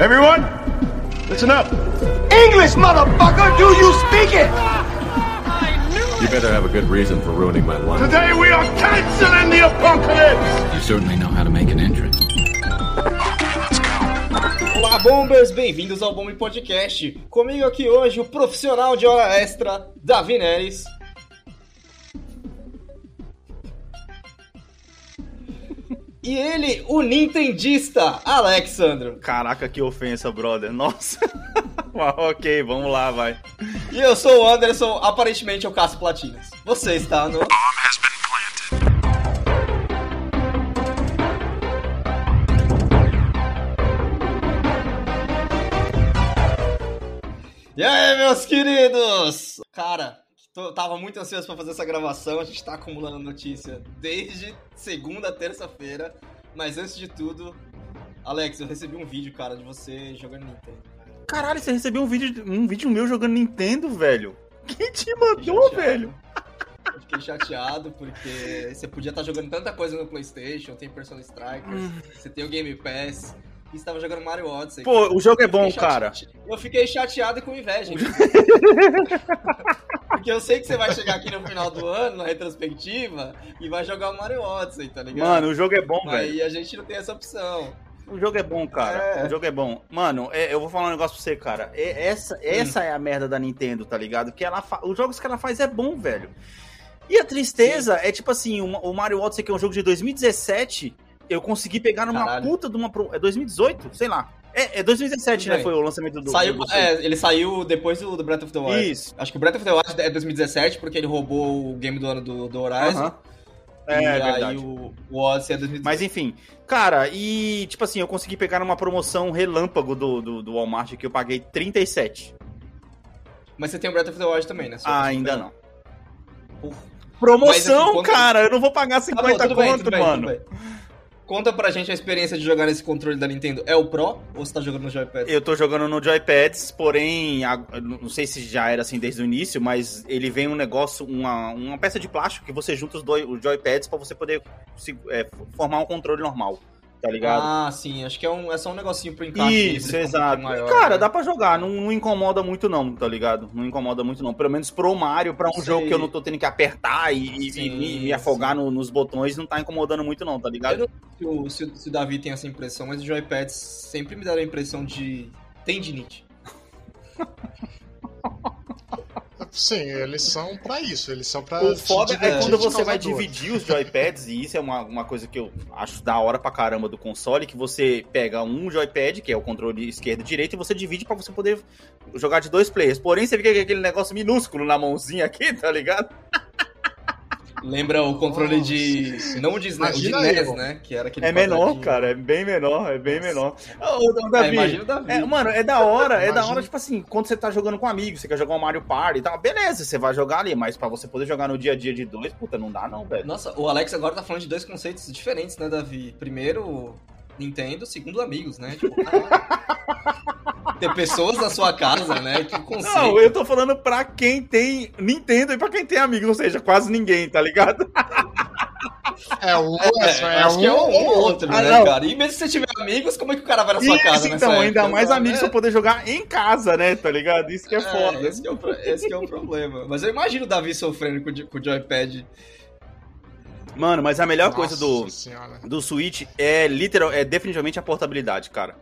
Everyone, listen up. English, motherfucker! Do you speak it? You better have a good reason for ruining my life. Today we are canceling the apocalypse. You certainly know how to make an entrance. Olá, bombers! Bem-vindos ao Bombe Podcast. Comigo aqui hoje o profissional de hora extra, Davi Neres. E ele, o nintendista, Alexandro. Caraca, que ofensa, brother. Nossa. ok, vamos lá, vai. E eu sou o Anderson, aparentemente eu caço platinas. Você está no... E aí, meus queridos? Cara, tô, tava muito ansioso pra fazer essa gravação. A gente tá acumulando notícia desde segunda, terça-feira. Mas antes de tudo, Alex, eu recebi um vídeo, cara, de você jogando Nintendo. Caralho, você recebeu um vídeo, um vídeo meu jogando Nintendo, velho? Quem te mandou, chateado. velho? Eu fiquei chateado porque você podia estar jogando tanta coisa no PlayStation, tem Persona Strikers, você tem o Game Pass, e você tava jogando Mario Odyssey. Pô, o jogo é bom, cara. Eu fiquei chateado e com inveja. Porque eu sei que você vai chegar aqui no final do ano, na retrospectiva, e vai jogar o Mario Odyssey, tá ligado? Mano, o jogo é bom, velho. Aí a gente não tem essa opção. O jogo é bom, cara. É. O jogo é bom. Mano, é, eu vou falar um negócio pra você, cara. É- essa, essa é a merda da Nintendo, tá ligado? Que ela fa- os jogos que ela faz é bom, velho. E a tristeza é tipo assim, o, o Mario Odyssey, que é um jogo de 2017, eu consegui pegar numa Caralho. puta de uma. pro- É 2018? Sei lá. É, é 2017, Tudo né? Foi o lançamento do. Saiu, do- é, ele saiu depois do, do Breath of the Wild. Isso. Acho que o Breath of the Wild é 2017, porque ele roubou o game do ano do, do Horizon. Aham. É, e aí verdade. o, o Odyssey é 2017. Mas enfim, cara, e tipo assim, eu consegui pegar numa promoção relâmpago do, do, do Walmart que eu paguei 37. Mas você tem o Breath of the Wild também, né? Ah, ainda não. Porra. Promoção, Mas quanto- cara, eu não vou pagar Tá 50 bom, tudo bem, conto, bem, mano. bem. Conta pra gente a experiência de jogar nesse controle da Nintendo. É o Pro ou você tá jogando no Joypad? Eu tô jogando no Joypads, porém, não sei se já era assim desde o início, mas ele vem um negócio, uma, uma peça de plástico que você junta os, dois, os Joypads pra você poder se- é, formar um controle normal, tá ligado? Ah, sim. Acho que é, um, é só um negocinho pro encaixe. Isso, exato. um E, cara, né? dá pra jogar, não, não incomoda muito não, tá ligado? Não incomoda muito não. Pelo menos pro Mario, pra um Sei. jogo que eu não tô tendo que apertar e, e Sim, me, me afogar no- nos botões, não tá incomodando muito não, tá ligado? Eu não sei se o, se, se o Davi tem essa impressão, mas os Joypads sempre me deram a impressão de tendinite. Sim, eles são pra isso, eles são pra. O foda é quando você vai dividir os joypads, e isso é uma, uma coisa que eu acho da hora pra caramba do console, que você pega um joypad, que é o controle esquerdo e direito, e você divide pra você poder jogar de dois players. Porém, você fica com aquele negócio minúsculo na mãozinha aqui, tá ligado? Lembra o controle Nossa, de. sim. Não o de, SNES, o de NES, eu. né? Que era aquele É menor, cara, é bem menor, é bem menor. Ô, ô, É, Davi, imagina o Davi. É, mano, é da hora, é da hora, tipo assim, quando você tá jogando com amigos, você quer jogar um Mario Party e tal, beleza, você vai jogar ali, mas pra você poder jogar no dia a dia de dois, puta, não dá não, velho. Nossa, o Alex agora tá falando de dois conceitos diferentes, né, Davi? Primeiro, Nintendo, segundo, amigos, né? Tipo, ter pessoas na sua casa, né? Que conceito. Não, eu tô falando pra quem tem Nintendo e pra quem tem amigos, ou seja, quase ninguém, tá ligado? É um, É, é, acho um que é um ou ou outro, Ah, né, não. cara? E mesmo se você tiver amigos, como é que o cara vai na sua Isso, casa nessa então, ainda época? mais né? amigos pra poder jogar em casa, né, tá ligado? Isso que é, É, foda. esse, que é o, esse que é o problema. Mas eu imagino o Davi sofrendo com, com o joypad. Mano, mas a melhor Nossa coisa do, Senhora. do Switch é literal, é definitivamente a portabilidade, cara.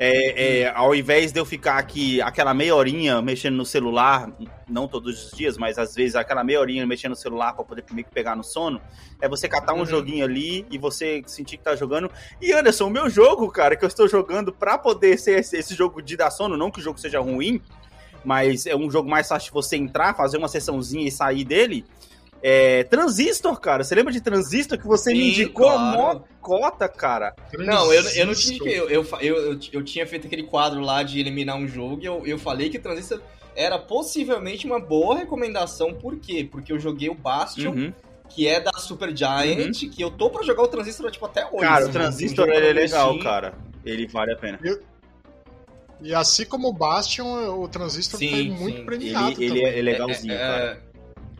É, é, ao invés de eu ficar aqui aquela meia horinha mexendo no celular, não todos os dias, mas às vezes aquela meia horinha mexendo no celular pra poder que pegar no sono, é você catar um Uhum. joguinho ali e você sentir que tá jogando. E Anderson, o meu jogo, cara, que eu estou jogando pra poder ser esse, esse jogo de dar sono, não que o jogo seja ruim, mas é um jogo mais fácil de você entrar, fazer uma sessãozinha e sair dele. É Transistor, cara. Você lembra de Transistor que você me Sim, indicou claro. mó cota, cara? Não, eu, eu não te indiquei. Eu, eu, eu, eu, eu tinha feito aquele quadro lá de eliminar um jogo e eu, eu falei que Transistor era possivelmente uma boa recomendação. Por quê? Porque eu joguei o Bastion, Uhum. que é da Super Giant, que eu tô pra jogar o Transistor tipo, até hoje. Cara, o Transistor um ele é legal, Steam. cara. Ele vale a pena. E assim como o Bastion, o Transistor Sim, foi sim. muito Ele, premiado ele também. é, é legalzinho, É, é, cara.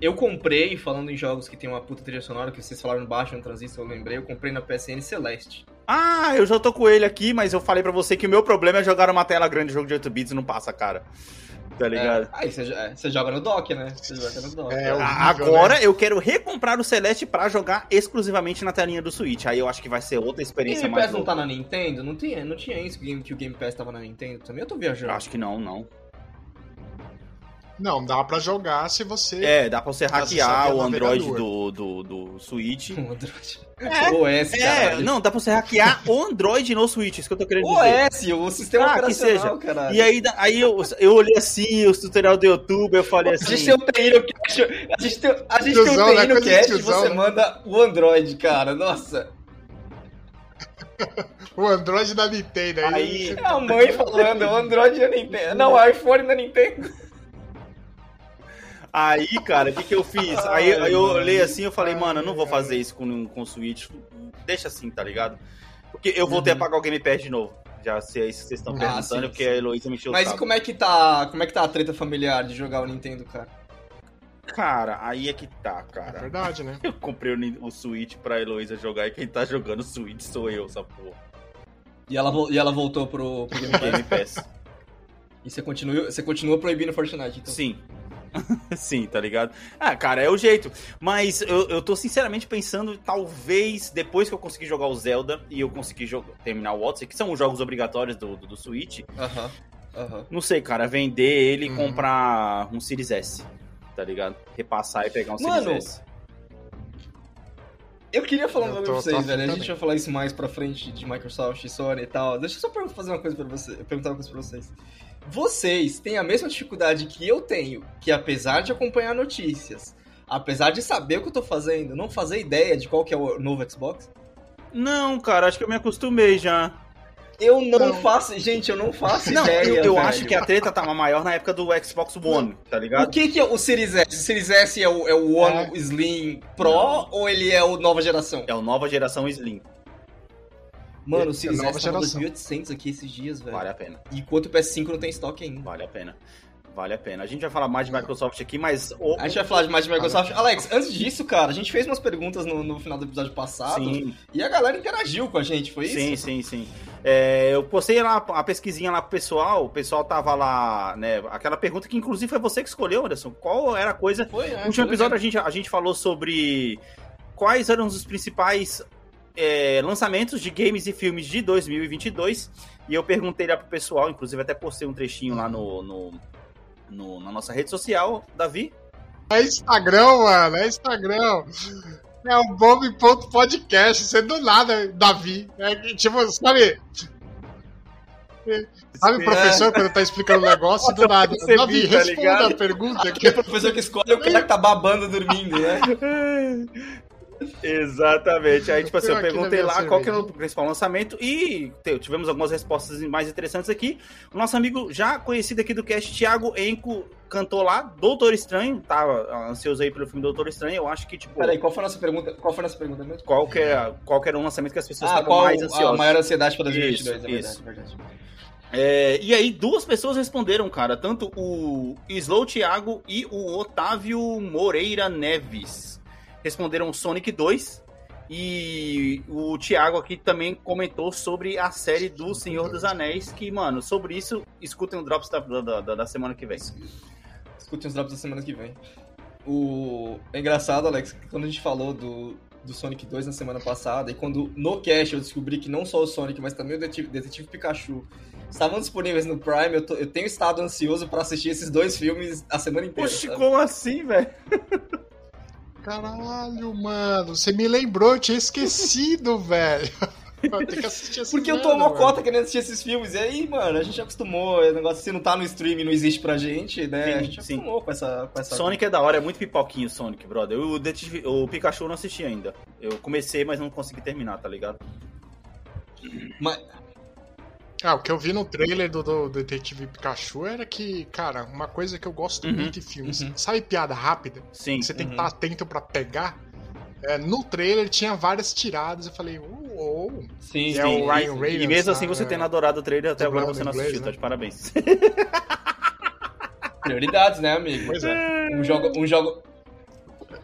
Eu comprei, falando em jogos que tem uma puta trilha sonora, que vocês falaram baixo no Transistor, eu lembrei, eu comprei na PSN Celeste. Ah, eu já tô com ele aqui, mas eu falei pra você que o meu problema é jogar uma tela grande jogo de 8 bits e não passa, cara. Tá ligado? É, aí você, jo- é, você joga no dock, né? Você joga no dock. É, Agora né? eu quero recomprar o Celeste pra jogar exclusivamente na telinha do Switch. Aí eu acho que vai ser outra O experiência Game mais Pass não louca. tá na Nintendo? Não tinha, não tinha isso o Game- que o Game Pass tava na Nintendo também? Eu tô viajando. Acho que não, não. Não, dá pra jogar se você. É, dá pra você hackear o Android do, do, do Switch. O Android. É, O OS, É, não, dá pra você hackear o Android no Switch, isso que eu tô querendo dizer. OS, o sistema Ah, que operacional, seja. caralho. E aí, aí eu, eu olhei assim, os tutorial do YouTube, eu falei A assim. gente tem um TI no cache, a gente tem, a gente tem Tiozão, um né? TI no cache e você né? manda o Android, cara. Nossa. O Android da Nintendo. Aí, Aí- É a mãe falando, o Android da Nintendo. Não, o iPhone da Nintendo. Aí, cara, o que, que eu fiz? Aí, aí eu olhei assim eu falei, mano, eu não vou fazer isso com, com o Switch. Deixa assim, tá ligado? Porque eu voltei a pagar o Game Pass de novo. Já se é isso que vocês estão Ah, perguntando, sim, porque sim. a Heloísa me encheu o Mas e como é que tá. Como é que tá a treta familiar de jogar o Nintendo, cara? Cara, aí é que tá, É cara. verdade, né? Eu comprei o, o Switch pra Heloísa jogar e quem tá jogando o Switch sou eu, essa porra. E ela, e ela voltou pro, pro Game Pass. Game Pass. E você continua, você continua proibindo Fortnite, então. Sim. Sim, tá ligado? Ah, cara, é o jeito. Mas eu, eu tô sinceramente pensando, talvez, depois que eu conseguir jogar o Zelda e eu conseguir jogar, terminar o Odyssey, que são os jogos obrigatórios do, do, do Switch, Aham. Aham. não sei, cara, vender ele e Uhum. comprar um Series S, tá ligado? Repassar e pegar um Mano, Series S. Eu queria falar um bagulho tô- pra vocês, velho. A afim gente vai falar isso mais pra frente de Microsoft e Sony e tal. Deixa eu só fazer uma coisa pra você, perguntar uma coisa pra vocês. Vocês têm a mesma dificuldade que eu tenho, que apesar de acompanhar notícias, apesar de saber o que eu tô fazendo, não fazer ideia de qual que é o novo Xbox? Não, cara, acho que eu me acostumei já. Eu não, Não. faço, gente, eu não faço Não, ideia. eu, eu velho. acho que a treta tava maior na época do Xbox One, tá O ligado? que, que é o Series S? O Series S é o, é o One É. Slim Pro Não. ou ele é o nova geração? É o nova geração Slim. Mano, o Series S tava geração. 2.800 aqui esses dias, velho. Vale a pena. Enquanto o PS5 não tem estoque ainda. Vale a pena. Vale a pena. A gente vai falar mais de Microsoft aqui, mas. o- A gente vai falar de mais de Microsoft. Alex, antes disso, cara, a gente fez umas perguntas no, no final do episódio passado Sim, e a galera interagiu com a gente, foi sim, isso? sim, sim. É, eu postei lá a pesquisinha lá pro pessoal, o pessoal tava lá, né? Aquela pergunta que inclusive foi você que escolheu, Anderson. Qual era a coisa. Foi, é, No último episódio a gente, a gente falou sobre quais eram os principais é, lançamentos de games e filmes de 2022. E eu perguntei lá pro pessoal, inclusive até postei um trechinho lá no, no- no- na nossa rede social. Davi? É Instagram, mano. É Instagram. É o Bob.podcast. Isso é do nada, Davi. É tipo, sabe. Sabe o professor quando tá explicando um negócio do nada? percebi, Davi, tá responda ligado? a pergunta Que aqui. o professor que escolhe é o cara que tá babando dormindo, né? Exatamente. Aí, tipo assim, eu perguntei lá qual que era o principal lançamento e tivemos algumas respostas mais interessantes aqui. O nosso amigo já conhecido aqui do cast, Thiago Enco, cantou lá Doutor Estranho, tava ansioso aí pelo filme Doutor Estranho. Eu acho que, tipo, Peraí, qual foi a nossa pergunta? Qual foi a nossa pergunta mesmo? qual que, é, qual que era o lançamento que as pessoas Ah, estavam qual mais a ansiosas. maior ansiedade para 2022, Isso, é verdade, isso. é verdade. É, e aí, duas pessoas responderam, cara. Tanto o Slow Thiago e o Otávio Moreira Neves. Responderam Sonic 2. E o Thiago aqui também comentou sobre a série do Senhor dos Anéis. Que, mano, sobre isso, escutem o Drops da, da, da- da semana que vem. Escutem os drops da semana que vem. O... É engraçado, Alex, que quando a gente falou do, do Sonic 2 na semana passada, e quando no cast eu descobri que não só o Sonic, mas também o Detetive, Detetive Pikachu estavam disponíveis no Prime, eu, tô- eu tenho estado ansioso pra assistir esses dois filmes a semana inteira. Sabe? como assim, velho? Caralho, mano. Você me lembrou, eu tinha esquecido, velho. Tem que assistir esse Porque eu tô uma cota querendo assistir esses filmes, e aí, mano, a gente acostumou, o negócio se não tá no stream não existe pra gente, né? Sim, a gente sim. acostumou com essa, com essa. Sonic é da hora, é muito pipoquinho Sonic, brother. O, Detetive- o Pikachu eu não assisti ainda. Eu comecei, mas não consegui terminar, tá ligado? Mas, Ah, o que eu vi no trailer do, do Detetive Pikachu era que, cara, uma coisa que eu gosto Uhum, muito em filmes. uhum. Sabe piada rápida? Sim. Que você tem que Uhum. estar atento pra pegar? É, no trailer tinha várias tiradas, eu falei, uou. sim, É sim. o Ryan E- Reynolds. E mesmo assim tá, você é, tendo adorado o trailer, até agora você não inglês, assistiu, né? tá de parabéns. Prioridades, né, amigo? Pois é. Um jogo, um jogo,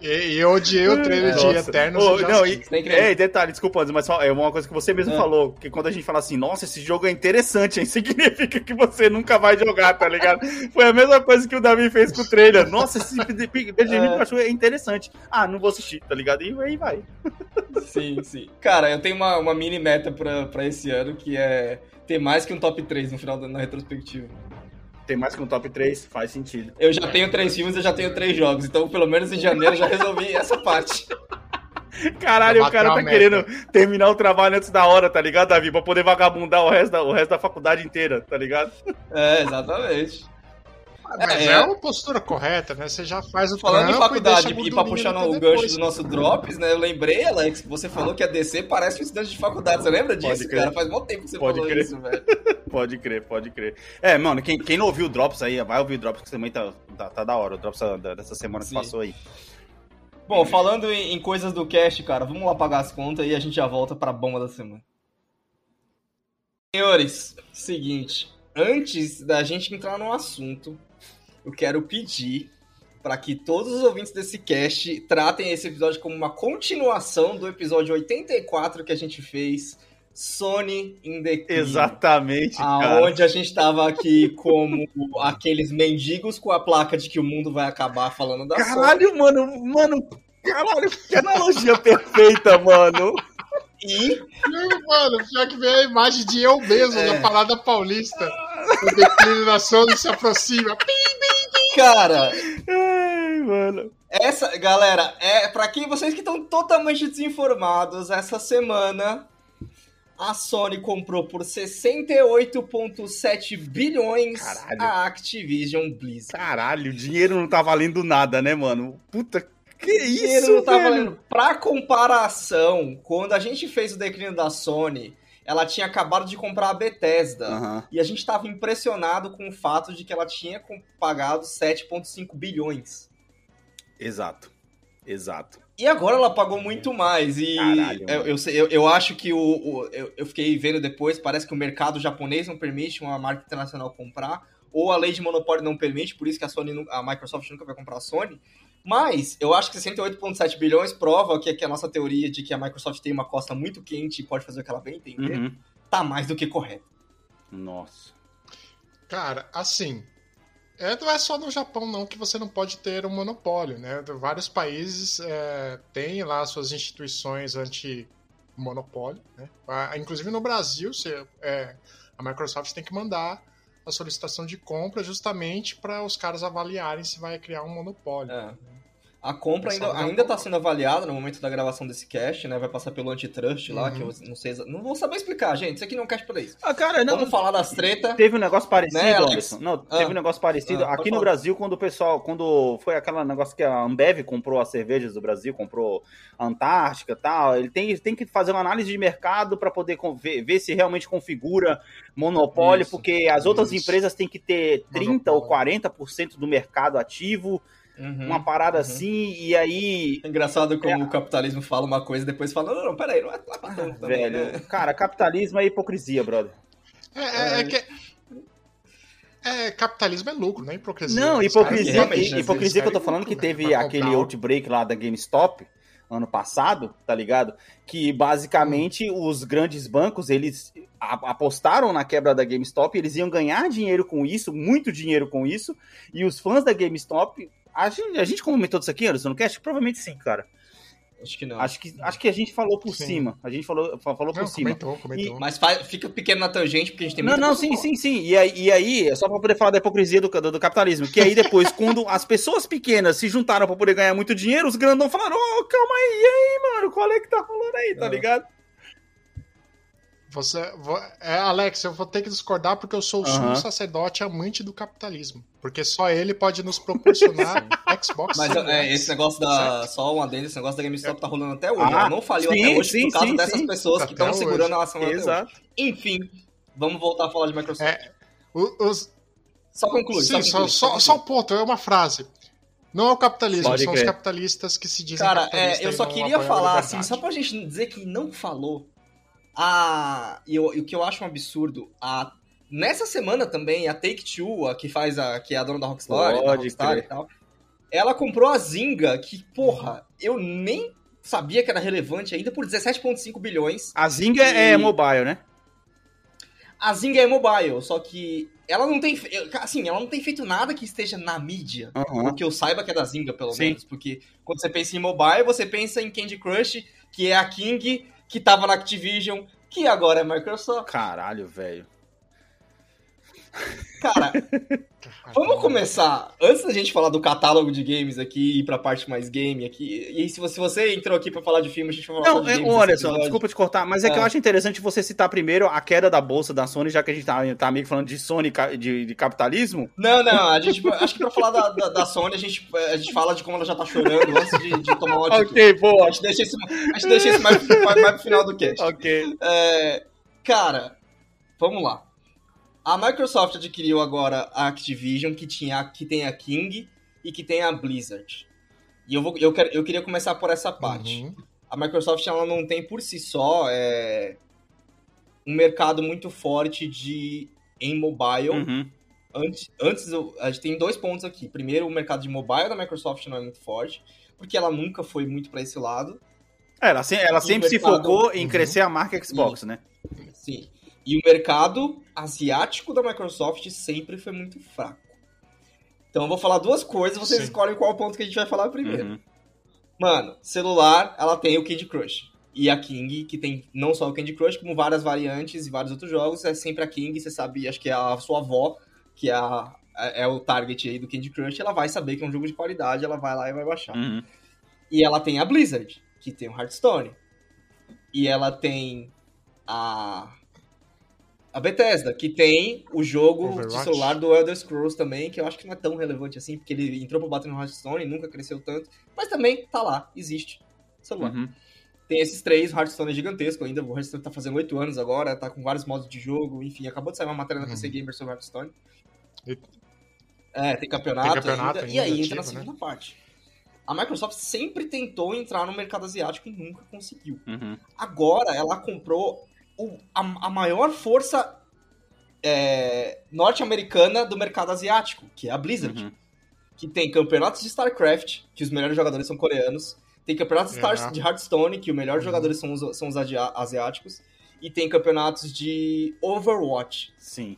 E, eu odiei o trailer de Nossa. Eternos. Ô, eu já não, e, é, detalhe, desculpa, Anderson, mas só- é uma coisa que você mesmo É. falou, que quando a gente fala assim, nossa, esse jogo é interessante, hein, significa que você nunca vai jogar, tá ligado? Foi a mesma coisa que o Davi fez com o trailer. Nossa, esse Benjamin É. Pikachu é interessante. Ah, não vou assistir, tá ligado? E aí vai. Sim, sim. Cara, eu tenho uma, uma mini meta pra, pra esse ano, que é ter mais que um top 3 no final da na retrospectiva. Tem mais que um top 3, faz sentido. Eu já tenho três filmes, eu já tenho três jogos, então pelo menos em janeiro eu já resolvi essa parte. Caralho, o cara tá querendo terminar o trabalho antes da hora, tá ligado, Davi? Pra poder vagabundar o resto da, o resto da faculdade inteira, tá ligado? É, exatamente. Mas É. é, uma postura correta, né? Você já faz o Falando em faculdade a e pra puxar o gancho do nosso Drops, né? Eu lembrei, Alex, que você falou que a DC parece um estudante de faculdade. Você lembra Pode disso, crer. cara? Faz muito tempo que você Pode falou crer. isso, velho. Pode crer, pode crer. É, mano, quem, quem não ouviu o Drops aí, vai ouvir o Drops, que também tá, tá, tá da hora. O Drops da- dessa semana que Sim. passou aí. Bom, falando em, em coisas do cast, cara, vamos lá pagar as contas e a gente já volta pra bomba da semana. Senhores, seguinte, antes da gente entrar no assunto, eu quero pedir para que todos os ouvintes desse cast tratem esse episódio como uma continuação do episódio 84 que a gente fez, Sony in the. Exatamente, cara. Aonde a gente tava aqui como aqueles mendigos com a placa de que o mundo vai acabar falando da Sony. Caralho, mano, mano. Caralho, que analogia perfeita, mano. E Não, Mano, pior que veio a imagem de eu mesmo É. na parada paulista. O declínio da Sony se aproxima. Cara, Ai, mano. essa, galera, é para quem vocês que estão totalmente desinformados, essa semana a Sony comprou por 68.7 bilhões Caralho. a Activision Blizzard. Caralho, o dinheiro não tá valendo nada, né, mano? Puta, que O dinheiro isso, não tá velho? valendo. Pra comparação, quando a gente fez o declínio da Sony, ela tinha acabado de comprar a Bethesda. Aham. E a gente tava impressionado com o fato de que ela tinha pagado 7,5 bilhões. Exato, exato. E agora ela pagou muito mais. E Caralho, eu, eu, eu, eu acho que o. o- eu, eu fiquei vendo depois, parece que o mercado japonês não permite uma marca internacional comprar, ou a lei de monopólio não permite, por isso que a Sony, a Microsoft nunca vai comprar a Sony. Mas eu acho que 68,7 bilhões prova que, que a nossa teoria de que a Microsoft tem uma costa muito quente e pode fazer o que ela bem entender, Uhum. tá mais do que correto. Nossa. Cara, assim. É, não é só no Japão, não, que você não pode ter um monopólio, né? Vários países é, têm lá suas instituições anti-monopólio, né? Ah, Inclusive no Brasil, você, é, a Microsoft tem que mandar a solicitação de compra justamente para os caras avaliarem se vai criar um monopólio. É. A compra É ainda, dar ainda tá sendo avaliada no momento da gravação desse cast, né? Vai passar pelo antitrust lá, Uhum. que eu não sei. Não vou saber explicar, gente. Isso aqui não é um cast pra isso. Ah, cara, não. Vamos falar das treta. Teve um negócio parecido, Né? Anderson. Não, Ah. teve um negócio parecido. Ah, Aqui no falar. Brasil, quando o pessoal. Quando foi aquele negócio que a Ambev comprou as cervejas do Brasil, comprou a Antártica e tal, ele tem, tem que fazer uma análise de mercado para poder ver, ver se realmente configura monopólio, Isso, porque as outras isso. empresas têm que ter 30% ou Monopólio. 40% do mercado ativo, Uhum, uma parada uhum. assim, e aí. É engraçado como o capitalismo fala uma coisa e depois fala, não, não, peraí, não é, não é pra tanto também, Velho, né? cara, capitalismo é hipocrisia, brother. É, é- é que. É, capitalismo é lucro, não é hipocrisia. Não, hipocrisia, né, hipocrisia que eu tô falando que teve lucro, né, pra aquele comprar outbreak lá da GameStop ano passado, tá ligado? Que basicamente os grandes bancos, eles apostaram na quebra da GameStop, eles iam ganhar dinheiro com isso, muito dinheiro com isso, e os fãs da GameStop, a gente, a gente comentou disso aqui, Anderson, no cast? Provavelmente sim, cara. Acho que não. Acho que, acho que a gente falou por Sim. cima, a gente falou, fa- falou por Não, cima. comentou, comentou. Mas faz- fica pequeno na tangente, porque a gente tem Não, muita não, sim, falar. sim, sim. E aí, e aí, é só pra poder falar da hipocrisia do, do, do capitalismo. Que aí depois, quando as pessoas pequenas se juntaram pra poder ganhar muito dinheiro, os grandão falaram, ô, calma aí, e aí, mano, qual é que tá rolando aí, tá É. ligado? Você, vo- é, Alex, eu vou ter que discordar porque eu sou o Aham. sumo sacerdote amante do capitalismo. Porque só ele pode nos proporcionar Xbox Mas é, esse negócio da. Certo. Só um adendo, esse negócio da GameStop tá rolando até hoje. Ah, não faliu sim, até hoje sim, por causa sim, dessas sim. pessoas que estão segurando a ação até hoje. Exato. Enfim, vamos voltar a falar de Microsoft. É, Os, Só conclui. sim, só, conclui, só, conclui. só um ponto, é uma frase. Não é o capitalismo, Pode são os crer. capitalistas que se dizem Cara, capitalistas é, eu só queria falar assim, só pra gente dizer que não falou. A, e, eu- e o que eu acho um absurdo, a, nessa semana também, a Take-Two, a que faz a, que é a dona da Rockstar, da Rockstar e tal, ela comprou a Zynga, que, porra, eu nem sabia que era relevante ainda, por 17,5 bilhões. A Zynga é E- mobile, né? A Zynga é mobile, só que ela não tem, assim, ela não tem feito nada que esteja na mídia. Aham. Que eu saiba que é da Zynga, pelo Sim. menos. Porque quando você pensa em mobile, você pensa em Candy Crush, que é a King, que tava na Activision, que agora é Microsoft. Caralho, velho. Cara, vamos começar. Antes da gente falar do catálogo de games aqui e ir pra parte mais game aqui. E se você, se você entrou aqui pra falar de filme, a gente vai falar Não, é, games. Anderson, episódio. desculpa te cortar, mas é, que É. eu acho interessante você citar primeiro a queda da bolsa da Sony, já que a gente tá, tá meio que falando de Sony de, de capitalismo. Não, não, a gente, acho que pra falar da, da, da Sony, a gente, a gente fala de como ela já tá chorando antes de, de tomar uma atitude. boa. A gente deixa isso, a gente deixa isso mais, mais, mais pro final do cast. Ok. É, cara, vamos lá. A Microsoft adquiriu agora a Activision, que, tinha, que tem a King e que tem a Blizzard. E eu, vou, eu, quero, eu queria começar por essa parte. Uhum. A Microsoft ela não tem por si só é, um mercado muito forte de em mobile. Uhum. Antes, antes eu- a gente tem dois pontos aqui. Primeiro, o mercado de mobile da Microsoft não é muito forte, porque ela nunca foi muito pra esse lado. É, Ela, se- ela E sempre se mercado- focou em Uhum. crescer a marca Xbox, né? Sim. E o mercado asiático da Microsoft sempre foi muito fraco. Então eu vou falar duas coisas, vocês Sim. escolhem qual ponto que a gente vai falar primeiro. Uhum. Mano, celular, ela tem o Candy Crush. E a King, que tem não só o Candy Crush, como várias variantes e vários outros jogos, é sempre a King, você sabe, acho que é a sua avó, que é, a, é o target aí do Candy Crush, ela vai saber que é um jogo de qualidade, ela vai lá e vai baixar. Uhum. E ela tem a Blizzard, que tem o Hearthstone. E ela tem a. A Bethesda, que tem o jogo de Overwatch. celular do Elder Scrolls também, que eu acho que não é tão relevante assim, porque ele entrou pra bater no Hearthstone e nunca cresceu tanto. Mas também tá lá, existe. Celular. Uhum. Tem esses três, o Hearthstone é gigantesco ainda. O Hearthstone tá fazendo oito anos agora, tá com vários modos de jogo, enfim, acabou de sair uma matéria na PC Uhum. Gamer sobre Hearthstone. E- É, tem campeonato, Tem campeonato ainda, e aí ainda entra na né? segunda parte. A Microsoft sempre tentou entrar no mercado asiático e nunca conseguiu. Uhum. Agora ela comprou o- a, a maior força é, norte-americana do mercado asiático, que é a Blizzard. Uhum. Que tem campeonatos de StarCraft, que os melhores jogadores são coreanos. Tem campeonatos de, Star- É. de Hearthstone, que os melhores Uhum. jogadores são os, são os asiáticos. E tem campeonatos de Overwatch. Sim.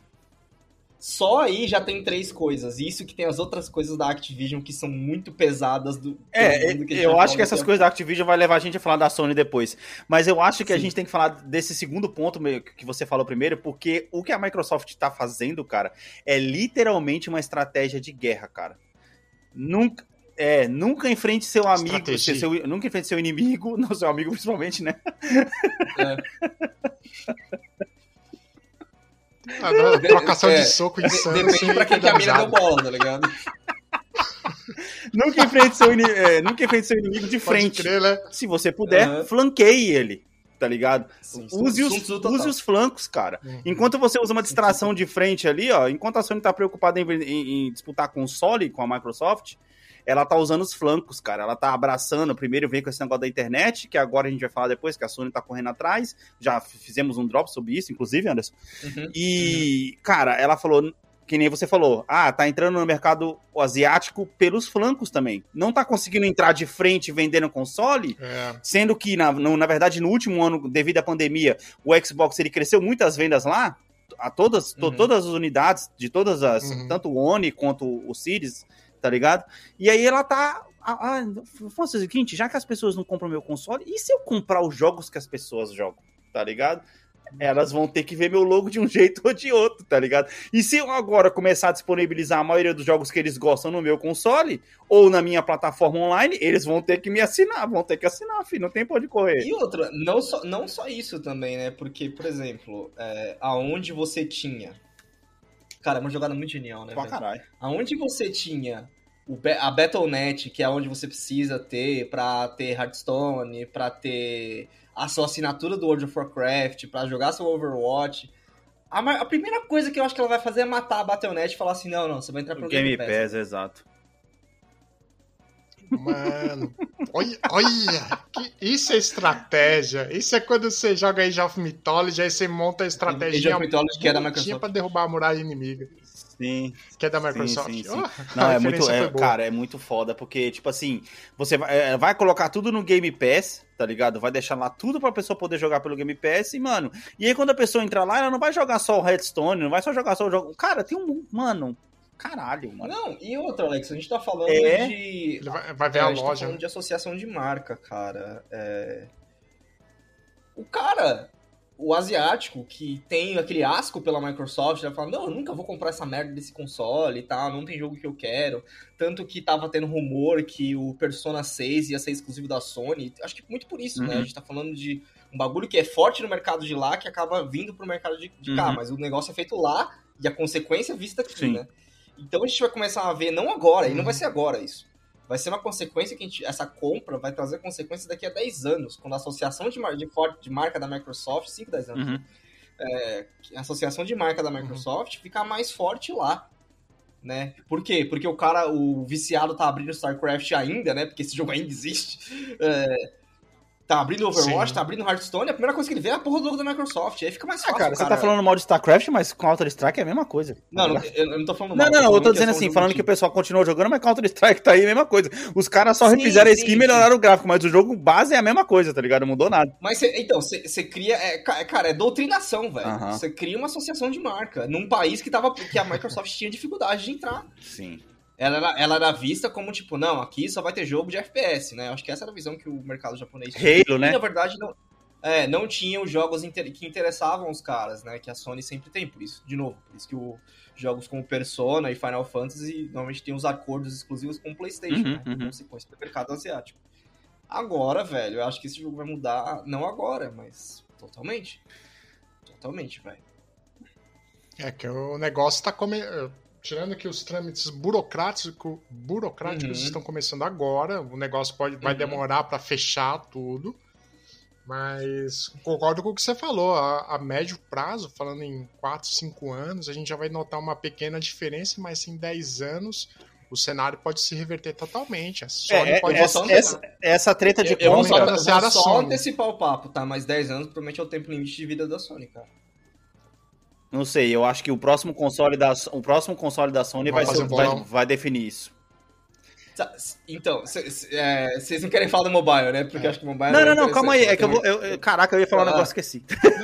Só aí já tem três coisas. Isso que tem as outras coisas da Activision que são muito pesadas do. É, do a eu acho que essas a coisas da Activision vai levar a gente a falar da Sony depois. Mas eu acho que a Sim. gente tem que falar desse segundo ponto meio que você falou primeiro, porque o que a Microsoft tá fazendo, cara, é literalmente uma estratégia de guerra, cara. Nunca. É, nunca enfrente seu amigo, Estratégia. seu, nunca enfrente seu inimigo, não seu amigo principalmente, né? Ah, não, trocação É, de soco insano. Depende pra quem que a mina deu bola, tá ligado? Nunca enfrente seu, ini- é, nunca enfrente seu inimigo de frente. crer, né? Se você puder, Aham. flanqueie ele, tá ligado? Sim, Use os, total. use os flancos, cara. Uhum. Enquanto você usa uma distração de frente ali, ó, enquanto a Sony tá preocupada em, em- em disputar console com a Microsoft, ela tá usando os flancos, cara. Ela tá abraçando. Primeiro vem com esse negócio da internet, que agora a gente vai falar depois, que a Sony tá correndo atrás. Já fizemos um drop sobre isso, inclusive, Anderson. Uhum. E, cara, ela falou, que nem você falou, ah, tá entrando no mercado asiático pelos flancos também. Não tá conseguindo entrar de frente vendendo console, É, Sendo que, na, no- na verdade, no último ano, devido à pandemia, o Xbox ele cresceu muitas vendas lá, a todas, to- Uhum. todas as unidades, de todas as, Uhum. tanto o One quanto o Series, tá ligado? E aí ela tá. Ah, faça o seguinte, já que as pessoas não compram meu console, e se eu comprar os jogos que as pessoas jogam, tá ligado? Elas vão ter que ver meu logo de um jeito ou de outro, tá ligado? E se eu agora começar a disponibilizar a maioria dos jogos que eles gostam no meu console, ou na minha plataforma online, eles vão ter que me assinar, vão ter que assinar, filho, não tem pra onde correr. E outra, não só, não só isso também, né? Porque, por exemplo, é, aonde você tinha. Cara, é uma jogada muito genial, né? Pra caralho. Aonde você tinha o a Battle.net, que é onde você precisa ter pra ter Hearthstone, pra ter a sua assinatura do World of Warcraft, pra jogar seu Overwatch. A, a primeira coisa que eu acho que ela vai fazer é matar a Battle.net e falar assim: não, não, você vai entrar pro Game Game Pass. Pass, exato. Mano, olha, olha que, isso é estratégia. Isso é quando você joga Age of Mythology, aí você monta a estratégia Age of Mythology que é da Microsoft. pra derrubar a muralha inimiga. Sim. Que é da Microsoft. Sim, sim, sim. Oh, Não, é muito, é, cara, é muito foda, porque, tipo assim, você vai, é, vai colocar tudo no Game Pass, tá ligado? Vai deixar lá tudo pra pessoa poder jogar pelo Game Pass e, mano, e aí quando a pessoa entrar lá, ela não vai jogar só o Headstone, não vai só jogar só o jogo. Cara, tem um, mano, caralho, mano. Não, e outra, Alex, a gente tá falando É? de. Ele vai, vai ver É, a a gente tá loja. falando de associação de marca, cara. É... O cara, o asiático, que tem aquele asco pela Microsoft, vai falar, não, eu nunca vou comprar essa merda desse console e tal, não tem jogo que eu quero. Tanto que tava tendo rumor que o Persona 6 ia ser exclusivo da Sony. Acho que muito por isso, né? Uhum. A gente tá falando de um bagulho que é forte no mercado de lá, que acaba vindo pro mercado de, de cá. Uhum. Mas o negócio é feito lá e a consequência é vista aqui, Sim. né? Então a gente vai começar a ver, não agora, e não Uhum. vai ser agora isso. Vai ser uma consequência que a gente, essa compra vai trazer consequências daqui a 10 anos, quando a associação de, de, de marca da Microsoft, 5, 10 anos, Uhum. é, a associação de marca da Microsoft ficar mais forte lá. Né? Por quê? Porque o cara, o viciado tá abrindo StarCraft ainda, né? Porque esse jogo ainda existe. É, tá abrindo Overwatch, Sim. tá abrindo Hearthstone, a primeira coisa que ele vê é a porra do logo da Microsoft. Aí fica mais Ah, fácil. cara, o você tá falando mal de StarCraft, mas Counter-Strike é a mesma coisa. Não, não, eu não tô falando Não, mal, não, eu tô é dizendo assim, falando que o pessoal continuou jogando, mas Counter-Strike tá aí a mesma coisa. Os caras só Sim, refizeram a skin e melhoraram o gráfico, mas o jogo base é a mesma coisa, tá ligado? Não mudou nada. Mas cê- então, você cria. É, ca- cara, é doutrinação, velho. Você cria uma associação de marca num país que, tava, que a Microsoft tinha dificuldade de entrar. Sim. Ela era, ela era vista como, tipo, não, aqui só vai ter jogo de FPS, né? Eu Acho que essa era a visão que o mercado japonês tinha. Halo, né? E, na verdade, não, é, não tinha os jogos inter- que interessavam os caras, né? Que a Sony sempre tem, por isso, de novo, por isso que o, jogos como Persona e Final Fantasy normalmente tem os acordos exclusivos com o PlayStation, Uhum, né? Por uhum. consequência do mercado asiático. Agora, velho, eu acho que esse jogo vai mudar, não agora, mas totalmente. Totalmente, velho. É que o negócio tá come... Tirando que os trâmites burocráticos, burocráticos Uhum. estão começando agora, o negócio pode, vai Uhum. demorar para fechar tudo. Mas concordo com o que você falou. A, a médio prazo, falando em 4, 5 anos, a gente já vai notar uma pequena diferença, mas em 10 anos o cenário pode se reverter totalmente. A Sony É, pode essa, essa, essa treta de Eu, eu vou compra- só, eu vou só antecipar o papo, tá? Mais 10 anos provavelmente é o tempo limite de vida da Sony, cara. Não sei, eu acho que o próximo console da, o próximo console da Sony vai, Vamos ser- um vai, vai definir isso. Então, vocês não querem falar do mobile, né? Porque eu acho que o mobile Não, é não, não, calma aí. É que eu vai vou. eu- eu- caraca, eu ia falar um Ah. negócio esqueci.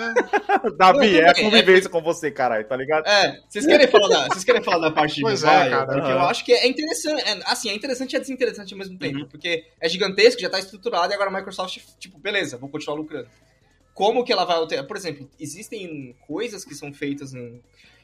Não, Davi, tudo é a bem, convivência com você, caralho, tá ligado? É, vocês querem falar da, vocês querem falar da parte de Pois é, mobile? cara. porque eu acho que é interessante, é, assim, é interessante e é desinteressante ao mesmo tempo, Uhum. porque é gigantesco, já tá estruturado e agora a Microsoft, tipo, beleza, vou continuar lucrando. Como que ela vai alterar? Por exemplo, existem coisas que são feitas em,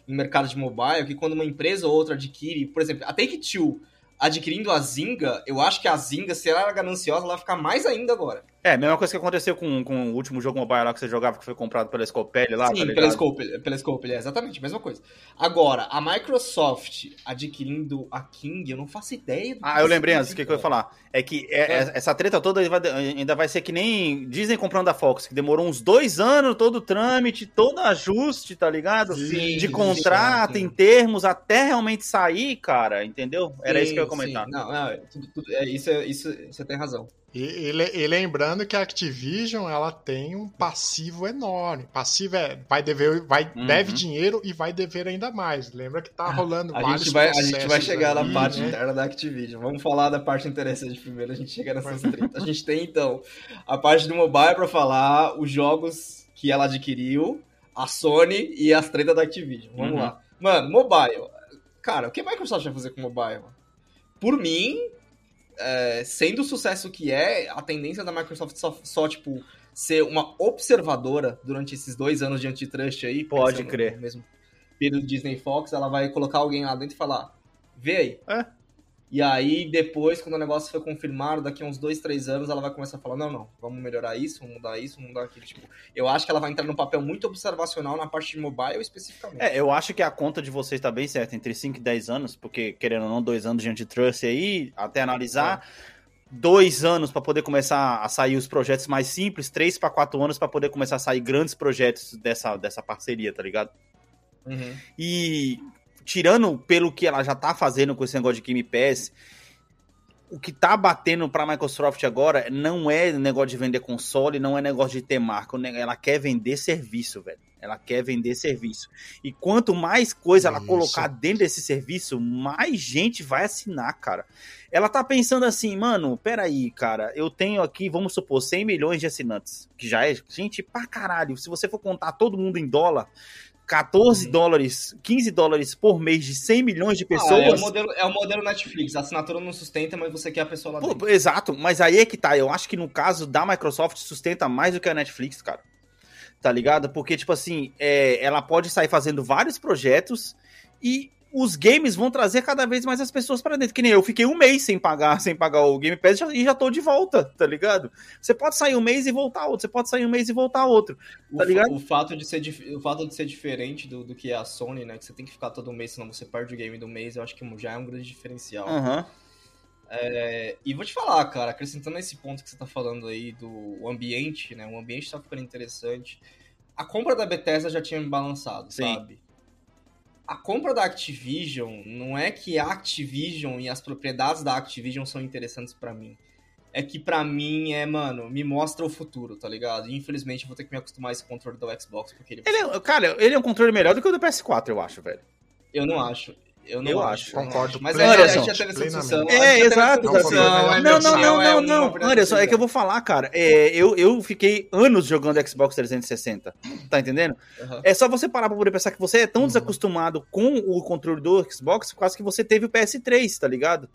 em mercado de mobile que quando uma empresa ou outra adquire, por exemplo, a Take-Two adquirindo a Zynga, eu acho que a Zynga, se ela era gananciosa, ela vai ficar mais ainda agora. É, mesma coisa que aconteceu com, com o último jogo mobile lá que você jogava, que foi comprado pela Scopelli lá, Sim, tá pela Scope, pela Scope, é exatamente a mesma coisa. Agora, a Microsoft adquirindo a King, eu não faço ideia do Ah, eu lembrei antes, o que, que eu ia significa. falar? É que é- É. é- essa treta toda vai- ainda vai ser que nem Disney comprando a Fox, que demorou uns dois anos, todo o trâmite, todo ajuste, tá ligado? Sim, De sim, contrato, sim. em termos, até realmente sair, cara, entendeu? Era Sim, isso que eu ia sim. comentar. Não, não, é, tudo- tudo- é, isso, é- isso você tem razão. E, e e lembrando que a Activision ela tem um passivo enorme. Passivo é vai dever, vai Uhum. deve dinheiro e vai dever ainda mais. Lembra que tá rolando A vários gente, vai, a gente vai chegar aí, na parte né? interna da Activision. Vamos falar da parte interessante primeiro, a gente chega nessas tretas. A gente tem, então, a parte do mobile pra falar os jogos que ela adquiriu, a Sony e as tretas da Activision. Vamos Uhum. lá. Mano, mobile. Cara, o que a Microsoft vai fazer com mobile? Por mim, é, sendo o sucesso que é, a tendência da Microsoft só, só, tipo, ser uma observadora durante esses dois anos de antitrust aí. Pode pensando crer. no Mesmo período Disney Fox, ela vai colocar alguém lá dentro e falar, vê aí. É. E aí, depois, quando o negócio for confirmado, daqui a uns dois, três anos, ela vai começar a falar, não, não, vamos melhorar isso, vamos mudar isso, vamos mudar aquilo. Tipo, eu acho que ela vai entrar num papel muito observacional na parte de mobile especificamente. É, eu acho que a conta de vocês tá bem certa, entre 5 e 10 anos, porque, querendo ou não, dois anos de antitrust aí, até analisar. Dois anos para poder começar a sair os projetos mais simples, três para quatro anos para poder começar a sair grandes projetos dessa, dessa parceria, tá ligado? Uhum. E tirando pelo que ela já tá fazendo com esse negócio de Game Pass, o que tá batendo pra Microsoft agora não é negócio de vender console, não é negócio de ter marca. Ela quer vender serviço, velho. Ela quer vender serviço. E quanto mais coisa ela Isso. colocar dentro desse serviço, mais gente vai assinar, cara. Ela tá pensando assim, mano, peraí, cara, eu tenho aqui, vamos supor, 100 milhões de assinantes, que já é gente pra caralho. Se você for contar todo mundo em dólar, 14 Uhum. dólares, 15 dólares por mês de 100 milhões de Ah, pessoas. é, o modelo, é o modelo Netflix. A assinatura não sustenta, mas você quer a pessoa lá Pô, dentro. exato, mas aí é que tá. Eu acho que no caso da Microsoft sustenta mais do que a Netflix, cara. Tá ligado? Porque, tipo assim, é, ela pode sair fazendo vários projetos e os games vão trazer cada vez mais as pessoas pra dentro. Que nem eu fiquei um mês sem pagar, sem pagar o Game Pass e já- tô de volta, tá ligado? Você pode sair um mês e voltar outro, você pode sair um mês e voltar outro. O, tá ligado? o fato de ser, o fato de ser diferente do, do que é a Sony, né? Que você tem que ficar todo mês, senão você perde o game do mês, eu acho que já é um grande diferencial. Aham. É, e vou te falar, cara, acrescentando esse ponto que você tá falando aí do ambiente, né? O ambiente tá ficando interessante. A compra da Bethesda já tinha me balançado, Sim. sabe? A compra da Activision não é que a Activision e as propriedades da Activision são interessantes pra mim. É que pra mim é, mano, me mostra o futuro, tá ligado? E infelizmente eu vou ter que me acostumar a esse controle do Xbox, porque ele... Ele é, cara, ele é um controle melhor do que o do PS4, eu acho, velho. Eu não acho. Eu não Eu acho. Concordo. Mas plenamente, a gente já teve essa discussão. É, exato. Não, Não, não, é não, não. Anderson, é que eu vou falar, cara. É, eu, eu fiquei anos jogando Xbox 360. Tá entendendo? Aham. É só você parar pra poder pensar que você é tão Uhum. desacostumado com o controle do Xbox, causa que você teve o PS3, tá ligado?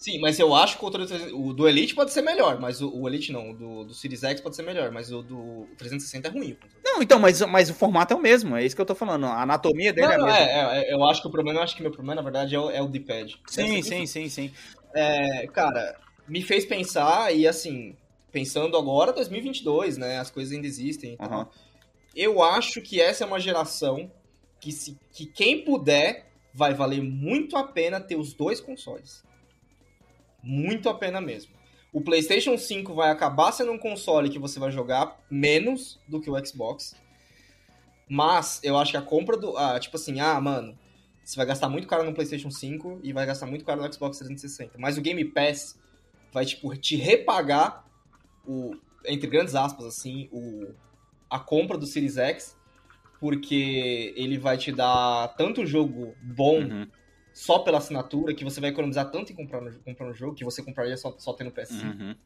Sim, mas eu acho que o, controle 360 o do Elite pode ser melhor, mas o, o Elite não, o do, do Series X pode ser melhor, mas o do 360 é ruim. Não, então, mas, mas o formato é o mesmo, é isso que eu tô falando. A anatomia dele Não, é a não, mesma. é, é, eu acho que o problema, eu acho que meu problema, na verdade, é o, é o D-pad. Sim, sim, sim, sim. É, cara, me fez pensar, e assim, pensando agora, 2022, né, as coisas ainda existem e tal. Aham. Eu acho que essa é uma geração que, se, que quem puder, vai valer muito a pena ter os dois consoles. Muito a pena mesmo. O PlayStation 5 vai acabar sendo um console que você vai jogar menos do que o Xbox. Mas eu acho que a compra do. Ah, tipo assim, ah, mano, você vai gastar muito caro no PlayStation 5 e vai gastar muito caro no Xbox 360. Mas o Game Pass vai, tipo, te repagar o. Entre grandes aspas, assim, o, a compra do Series X. Porque ele vai te dar tanto jogo bom Uhum, só pela assinatura, que você vai economizar tanto em comprar no, comprar no jogo, que você compraria só, só tendo PS5. uhum.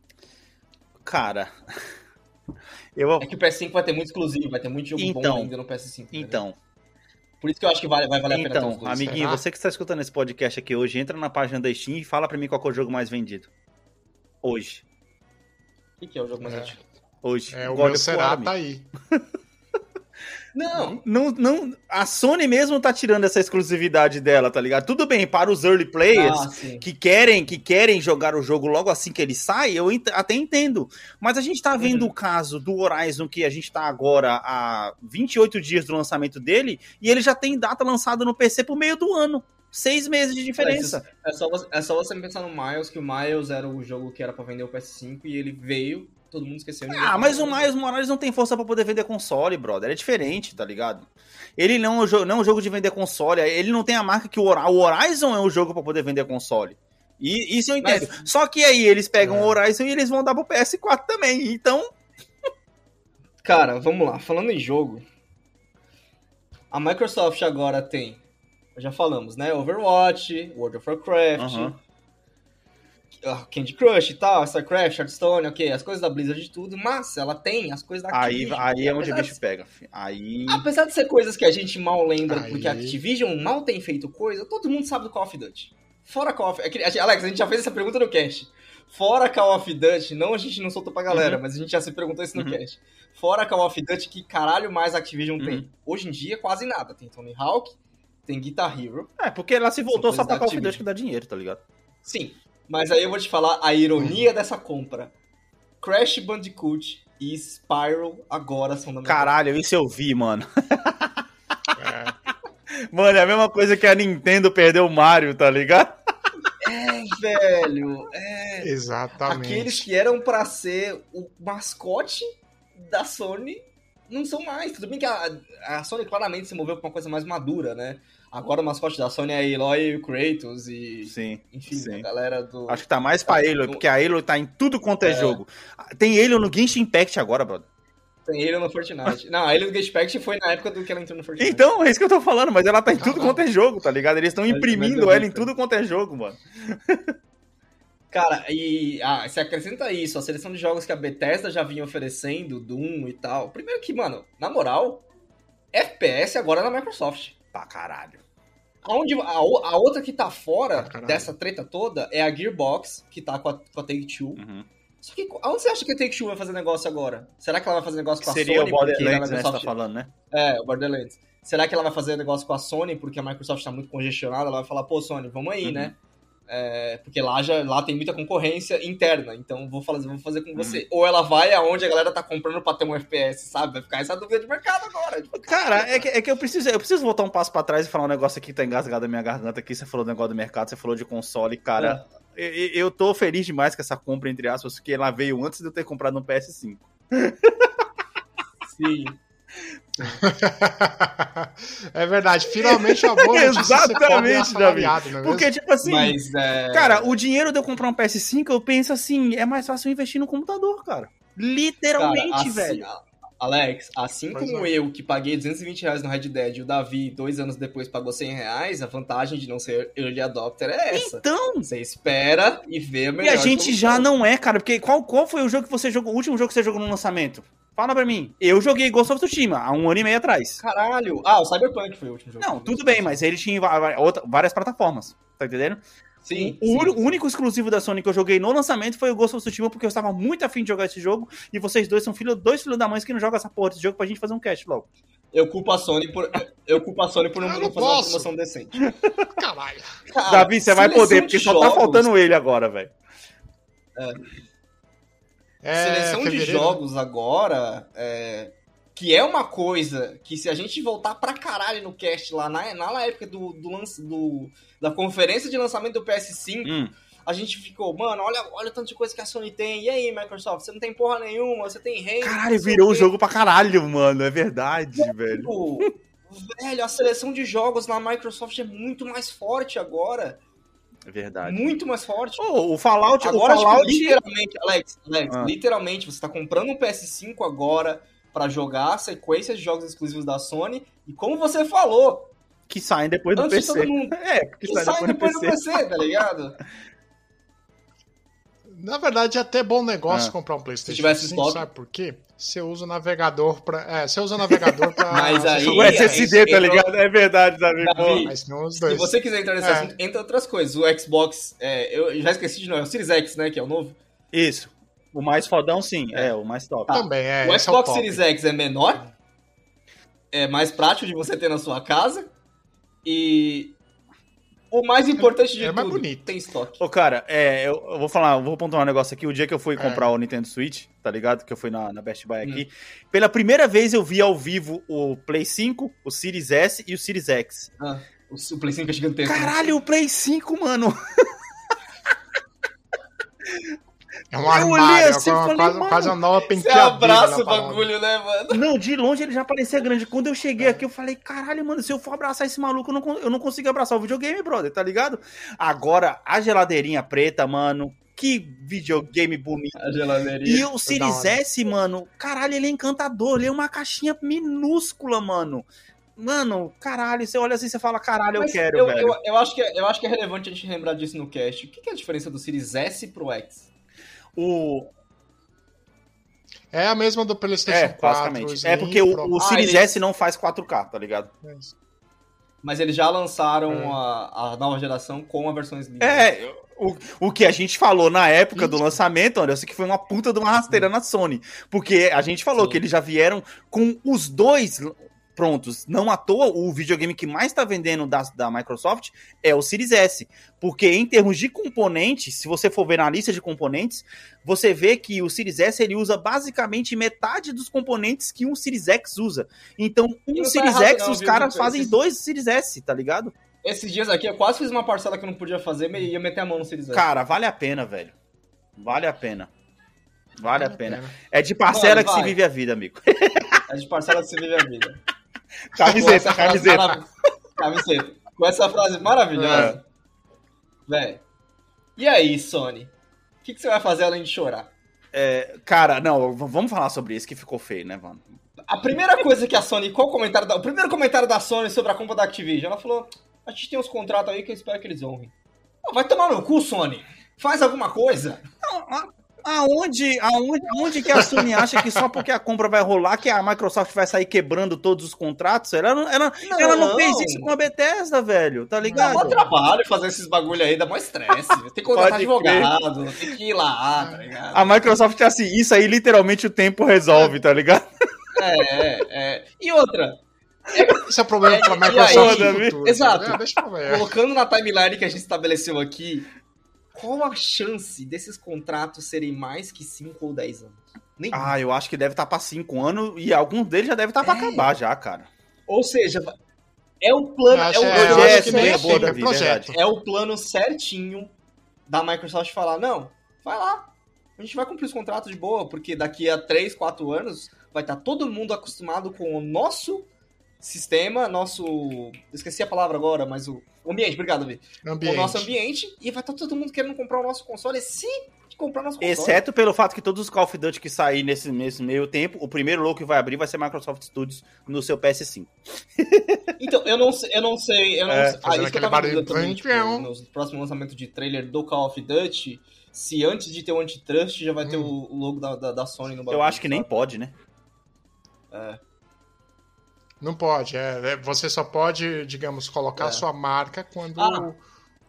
Cara. Eu. É que o PS5 vai ter muito exclusivo, vai ter muito jogo Então, bom ainda no PS5. entendeu? Então, Por isso que eu acho que vale, vai valer a pena então, amiguinho, será? você que está escutando esse podcast aqui hoje, entra na página da Steam e fala pra mim qual que é o jogo mais vendido. Hoje. O que, que é o jogo mais É. antigo? Hoje. É, o God meu será War, tá aí. Não, Não, não, a Sony mesmo tá tirando essa exclusividade dela, tá ligado? Tudo bem, para os early players ah, que querem que querem jogar o jogo logo assim que ele sai, eu ent- até entendo. Mas a gente tá vendo Uhum. o caso do Horizon que a gente tá agora há 28 dias do lançamento dele e ele já tem data lançada no PC por meio do ano. Seis meses de diferença. É só, você, é só você pensar no Miles, que o Miles era o jogo que era pra vender o PS5 e ele veio, todo mundo esqueceu. Ah, mas o comprou. Miles Morales não tem força pra poder vender console, brother. É diferente, tá ligado? Ele não é um, não é um jogo de vender console. Ele não tem a marca que o, Hor- o Horizon é um jogo pra poder vender console. E isso eu entendo. Só que aí eles pegam É. o Horizon e eles vão dar pro PS4 também. Então, Cara, vamos lá. Falando em jogo, a Microsoft agora tem, já falamos, né? Overwatch, World of Warcraft, Aham. ah, Candy Crush e tal, StarCraft, Hearthstone, ok, as coisas da Blizzard de tudo, mas ela tem as coisas da aí, Activision. aí é onde o bicho pega. fi. Aí. de- Apesar de ser coisas que a gente mal lembra, Aí. porque a Activision mal tem feito coisa, todo mundo sabe do Call of Duty. Fora Call of... é que- Alex, a gente já fez essa pergunta no cast. Fora Call of Duty, não a gente não soltou pra galera, Uhum. mas a gente já se perguntou isso no Uhum. cast. Fora Call of Duty, que caralho mais a Activision Uhum. tem? Hoje em dia, quase nada. Tem Tony Hawk, tem Guitar Hero. É, porque ela se voltou só pra Call of Duty que dá dinheiro, tá ligado? Sim, mas aí eu vou te falar a ironia dessa compra. Crash Bandicoot e Spyro agora são da minha Caralho, isso eu vi, mano. É, Mano, é a mesma coisa que a Nintendo perdeu o Mario, tá ligado? É, velho. É. exatamente. Aqueles que eram pra ser o mascote da Sony não são mais. Tudo bem que a, a Sony claramente se moveu pra uma coisa mais madura, né? Agora o mascote da Sony é a Aloy e o Kratos e. Sim. Enfim, sim. a galera do. Acho que tá mais pra Halo, porque a Halo tá em tudo quanto é, É. jogo. Tem Halo no Genshin Impact agora, brother. Tem ele no Fortnite. Não, ele no Gate foi na época do que ela entrou no Fortnite. Então, é isso que eu tô falando, mas ela tá em tudo quanto é jogo, tá ligado? Eles estão imprimindo é ela em tudo quanto é jogo, mano. Cara, e ah, se acrescenta isso, a seleção de jogos que a Bethesda já vinha oferecendo, Doom e tal. Primeiro que, mano, na moral, FPS agora é na Microsoft. Pra caralho. Aonde, a, o- a outra que tá fora Ah, dessa treta toda é a Gearbox, que tá com a, com a Take-Two. Uhum. Só que aonde você acha que a Take-Two vai fazer negócio agora? Será que ela vai fazer negócio com a Seria Sony? o porque a Borderlands, né, você tá Microsoft... falando, né? É, o Borderlands. Será que ela vai fazer negócio com a Sony porque a Microsoft tá muito congestionada? Ela vai falar, pô, Sony, vamos aí, Uhum. né? É, porque lá, já, lá tem muita concorrência interna, então vou fazer, vou fazer com Uhum. você. Ou ela vai aonde a galera tá comprando pra ter um FPS, sabe? Vai ficar essa dúvida de mercado agora. Tipo, Cara, é que, é que eu preciso eu preciso voltar um passo pra trás e falar um negócio aqui que tá engasgado na minha garganta aqui. Você falou do negócio do mercado, você falou de console, cara. Eu, eu tô feliz demais com essa compra, entre aspas, porque ela veio antes de eu ter comprado um PS5. Sim. é verdade, finalmente uma boa e Exatamente, não é Porque, mesmo? tipo assim, Mas, é... cara, o dinheiro de eu comprar um PS5, eu penso assim, é mais fácil eu investir no computador, cara. Literalmente, Cara, assim, velho. a- Alex, assim Pois como é. eu, que paguei 220 reais no Red Dead, e o Davi, dois anos depois, pagou 100 reais, a vantagem de não ser early adopter é essa. Então, Você espera e vê a e melhor a gente solução. já não é, cara, porque qual, qual foi o jogo que você jogou, o último jogo que você jogou no lançamento? Fala pra mim. Eu joguei Ghost of Tsushima há um ano e meio atrás. Caralho! Ah, o Cyberpunk foi o último jogo. Não, tudo bem, mas ele tinha várias plataformas, tá entendendo? Sim. O, sim. único exclusivo da Sony que eu joguei no lançamento foi o Ghost of Tsushima, porque eu estava muito afim de jogar esse jogo, e vocês dois são filho, dois filhos da mãe que não jogam essa porra desse jogo pra gente fazer um cast logo. Eu culpo a Sony por, eu culpo a Sony por não, Eu não fazer uma posso. promoção decente. Caralho. Cara, Davi, você vai poder, de porque só tá jogos- faltando ele agora, velho. É, seleção de fevereiro, jogos agora, é, que é uma coisa que se a gente voltar pra caralho no cast lá na, na época do, do, lance- do- da conferência de lançamento do PS5, Hum. a gente ficou, mano, olha, olha o tanto de coisa que a Sony tem. E aí, Microsoft, você não tem porra nenhuma, você tem Halo. Caralho, virou o quê. jogo pra caralho, mano. É verdade, velho. Tipo, velho, a seleção de jogos na Microsoft é muito mais forte agora. Verdade. Muito mais forte. Ô, o Fallout, Agora, o tipo, Fallout. literalmente, Alex, Alex, Ah. literalmente, você tá comprando um PS5 agora pra jogar a sequência de jogos exclusivos da Sony. E como você falou, que saem depois do antes de PC. todo mundo. É, que Que saem sai depois, depois do PC, tá ligado? Na verdade, é até bom negócio Ah. comprar um PlayStation tivesse 5, estoque. sabe por quê? Você usa o navegador pra. É, você usa o navegador pra. Mas aí- O SSD, aí tá entrou- ligado? É verdade, Davi. Davi, Mas não os Se dois. você quiser entrar nesse É. assunto, entra outras coisas. O Xbox, é, eu já esqueci de novo, é o Series X, né, que é o novo. Isso. O mais fodão, sim. É, o mais top. Também, é. o é Xbox top. Series X é menor, é mais prático de você ter na sua casa e o mais importante de é mais tudo, bonito. tem estoque. Ô, cara, é, eu, eu vou falar, eu vou pontuar um negócio aqui. O dia que eu fui É. comprar o Nintendo Switch, tá ligado? Que eu fui na, na Best Buy aqui. Pela primeira vez eu vi ao vivo o Play 5, o Series S e o Series X. Ah, o, o Play 5 é gigantesco. né? Caralho, o Play 5, mano. É um Eu olhei armário, assim é e uma, falei, quase, mano, quase uma nova Você abraça o bagulho, né, mano? Não, de longe ele já parecia grande. Quando eu cheguei aqui, eu falei, caralho, mano, se eu for abraçar esse maluco, eu não, eu não consigo abraçar o videogame, brother, tá ligado? Agora, a geladeirinha preta, mano, que videogame bonito. A geladeirinha. E o Series. S, mano, caralho, ele é encantador. Ele é uma caixinha minúscula, mano. Mano, caralho, você olha assim e você fala, caralho, eu Mas quero, eu, velho. eu, eu acho que é, eu acho que é relevante a gente lembrar disso no cast. O que, que é a diferença do Series S pro X? O... É a mesma do PlayStation É, 4. basicamente. Slim, É porque o, Pro. o Ah, Series ele- S não faz 4K, tá ligado? Mas eles já lançaram É. a, a nova geração com a versão Slim. É, o, o que a gente falou na época do lançamento, Anderson, que foi uma puta de uma rasteira na Sony. Porque a gente falou Sim. que eles já vieram com os dois prontos. Não à toa, o videogame que mais tá vendendo da, da Microsoft é o Series S. Porque em termos de componentes, se você for ver na lista de componentes, você vê que o Series S ele usa basicamente metade dos componentes que um Series X usa. Então, um Series errado X, não, os caras fazem dois Series S, tá ligado? Esses dias aqui eu quase fiz uma parcela que eu não podia fazer e ia meter a mão no Series S. Cara, vale a pena, velho. Vale a pena. Vale a Vale a pena. pena. É de parcela Mano, que se vive a vida, amigo. É de parcela que você vive a vida. Camiseta, camiseta. marav- Camiseta. Com essa frase maravilhosa. Véi. E aí, Sony? O que, que você vai fazer além de chorar? É, cara, não, vamos falar sobre isso que ficou feio, né, mano? A primeira coisa que a Sony. Qual o comentário da, O primeiro comentário da Sony sobre a compra da Activision? Ela falou: a gente tem uns contratos aí que eu espero que eles honrem. Ah, vai tomar no cu, Sony! Faz alguma coisa! Aonde, aonde, aonde que a Sony acha que só porque a compra vai rolar que a Microsoft vai sair quebrando todos os contratos? Ela não, ela, Não. ela não fez isso com a Bethesda, velho, tá Dá ligado? mó trabalho fazer esses bagulho aí, dá mó estresse. Tem que contratar crer. advogado, tem que ir lá, tá ligado? A Microsoft é assim, isso aí literalmente o tempo resolve, tá ligado? É, é, é. E outra, Esse é o problema É, pra Microsoft aí? futuro. Exato. É, deixa eu ver. colocando na timeline que a gente estabeleceu aqui, qual a chance desses contratos serem mais que 5 ou 10 anos? Nenhum. Ah, eu acho que deve estar pra 5 anos e alguns deles já devem estar pra É. acabar já, cara. Ou seja, é o plano, é o, é, projeto, nem né? é Boa, é Davi, projeto. é o plano certinho da Microsoft falar, não, vai lá, a gente vai cumprir os contratos de boa, porque daqui a 3, 4 anos vai estar todo mundo acostumado com o nosso sistema, nosso... Esqueci a palavra agora, mas o ambiente, obrigado, Davi. Ambiente. O nosso ambiente, e vai estar todo mundo querendo comprar o nosso console, se comprar o nosso console. Exceto pelo fato que todos os Call of Duty que sair nesse, nesse meio tempo, o primeiro logo que vai abrir vai ser Microsoft Studios no seu PS5. Então, eu não sei, eu não sei, eu não É, sei. Ah, isso que eu tava dúvida também, tipo, nos próximos lançamentos de trailer do Call of Duty, se antes de ter o antitrust já vai ter Hum. o, o logo da, da, da Sony no bagulho. Eu acho que nem pode, né? Não pode, é, é, você só pode, digamos, colocar É. sua marca quando Ah.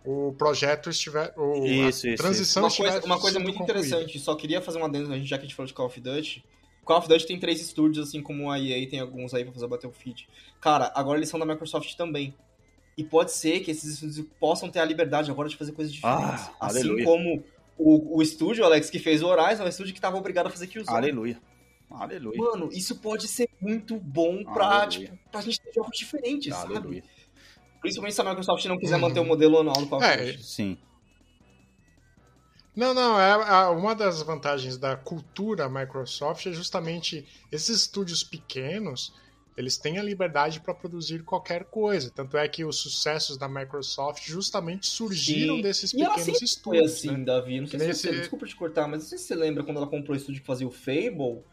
o, o projeto estiver. O, Isso, a isso, transição Uma estiver coisa, uma coisa muito concluída. interessante, só queria fazer uma adendo, a gente- já que a gente falou de Call of Duty. Call of Duty tem três estúdios, assim como a EA tem alguns aí pra fazer o Battlefield. Cara, agora eles são da Microsoft também. E pode ser que esses estúdios possam ter a liberdade agora de fazer coisas diferentes. Ah, assim aleluia. como o, o estúdio, Alex, que fez o Horizon, é um estúdio que tava obrigado a fazer Killzone. Aleluia. Aleluia. Mano, isso pode ser muito bom pra, Aleluia. tipo, pra gente ter jogos diferentes, Aleluia. sabe? Principalmente se a Microsoft não quiser Uhum. manter o modelo anual do Call of É. Sim. Não, não, é, a- uma das vantagens da cultura Microsoft é justamente esses estúdios pequenos, eles têm a liberdade para produzir qualquer coisa. Tanto é que os sucessos da Microsoft justamente surgiram Sim. desses E ela pequenos Foi estúdios. assim, né? Davi. Não sei se Nesse- você. Desculpa te cortar, mas não sei se você lembra quando ela comprou o estúdio que fazia o Fable.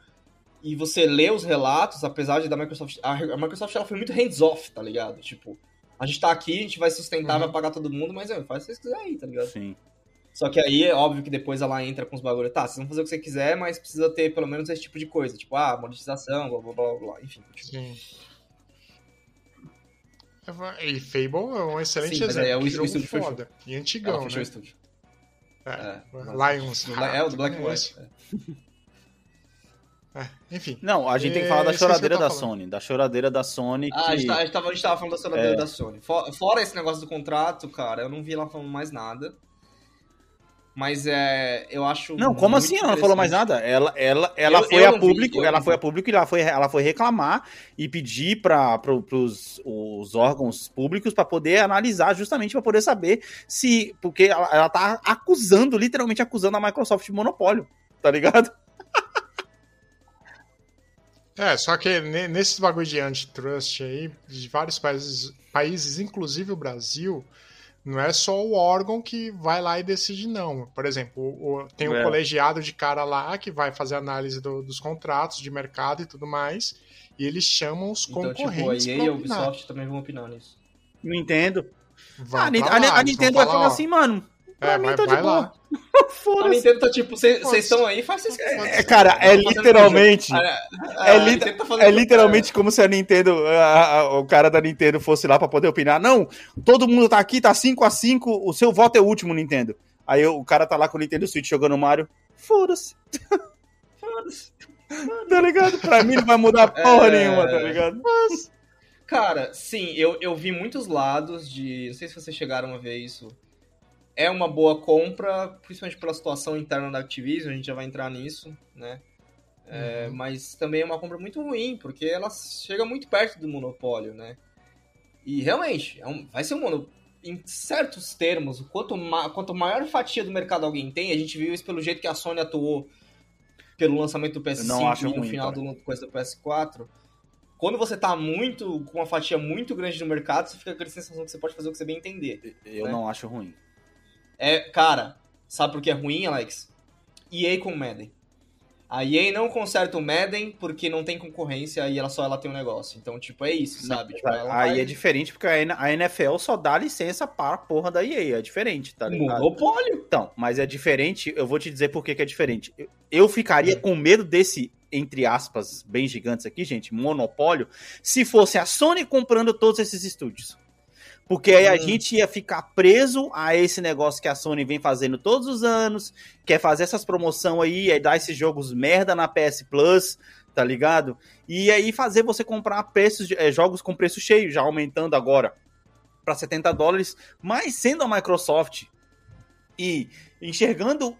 E você lê os relatos, apesar de da Microsoft. A, Microsoft ela foi muito hands-off, tá ligado? Tipo, a gente tá aqui, a gente vai sustentar, Uhum. vai pagar todo mundo, mas é, faz o que vocês quiserem aí, tá ligado? Sim. Só que aí é óbvio que depois ela entra com os bagulhos. Tá, vocês vão fazer o que você quiser, mas precisa ter pelo menos esse tipo de coisa. Tipo, ah, monetização, blá blá blá blá. Enfim, continua. Sim. E Fable é um excelente Sim, mas exemplo. é, o estúdio jogo fechou. foda. E antigão, fechou o né? estúdio. É. É. Lions. Do é, o do Black É White. isso. É, Enfim. Não, a gente tem que É, falar da eu choradeira da falando. Sony. Da choradeira da Sony Ah, a gente, que... tá- a, gente tava, a gente tava falando da choradeira É. da Sony. For- Fora esse negócio do contrato, cara, eu não vi ela falando mais nada. Mas é. Eu acho. Não, como assim? Ela não falou mais nada. Ela, ela, ela Eu- foi eu a vi, público, eu ela não foi vi. a público e ela foi, ela foi reclamar e pedir para os, os órgãos públicos para poder analisar, justamente para poder saber se. Porque ela, ela tá acusando, literalmente acusando a Microsoft de monopólio, tá ligado? É, só que ne- nesses bagulho de antitrust aí, de vários países, países, inclusive o Brasil, não é só o órgão que vai lá e decide, não. Por exemplo, o- o- tem um É. colegiado de cara lá que vai fazer análise do- dos contratos de mercado e tudo mais, e eles chamam os Então, tipo, a concorrentes EA e a. Ubisoft também vão opinar nisso. Não Ah, a, a- lá, a Nintendo vai falar, ó, assim, mano. Pra É, mim vai- tá de vai boa. lá. A Foda-se. Nintendo tá tipo, vocês estão aí, faz vocês quiserem. É, cara, é literalmente. É, a li- tá é literalmente como se a Nintendo, a- a- o cara da Nintendo fosse lá pra poder opinar. Não, todo mundo tá aqui, tá 5 a 5 o seu voto é o último, Nintendo. Aí o cara tá lá com o Nintendo Switch jogando Mario. Foda-se. Foda-se. Tá ligado? Pra mim não vai mudar porra É. nenhuma, tá ligado? Cara, sim, eu, eu vi muitos lados de. Não sei se vocês chegaram a ver isso. É uma boa compra, principalmente pela situação interna da Activision, a gente já vai entrar nisso, né? É, Mas também é uma compra muito ruim, porque ela chega muito perto do monopólio, né? E realmente, é um- vai ser um monopólio. Em certos termos, quanto, ma quanto maior fatia do mercado alguém tem, a gente viu isso pelo jeito que a Sony atuou pelo lançamento do PS5 não acho e no final cara. do coisa do PS4. Quando você tá muito, com uma fatia muito grande no mercado, você fica com aquela sensação que você pode fazer o que você bem entender. Eu né? não acho ruim. É, cara, sabe por que é ruim, Alex? EA com Madden. A EA não conserta o Madden porque não tem concorrência e ela só ela tem um negócio. Então, tipo, é isso, sabe? Tipo, Aí vai- é diferente porque a NFL só dá licença para a porra da EA. É diferente, tá ligado? monopólio. Então, mas é diferente, eu vou te dizer por que, que é diferente. Eu, eu ficaria com medo desse, entre aspas, bem gigantes aqui, gente, monopólio, se fosse a Sony comprando todos esses estúdios. Porque aí a gente ia ficar preso a esse negócio que a Sony vem fazendo todos os anos, quer fazer essas promoção aí, aí dar esses jogos merda na PS Plus, tá ligado? E aí fazer você comprar preços, de- eh, jogos com preço cheio, já aumentando agora para 70 dólares, mas sendo a Microsoft e enxergando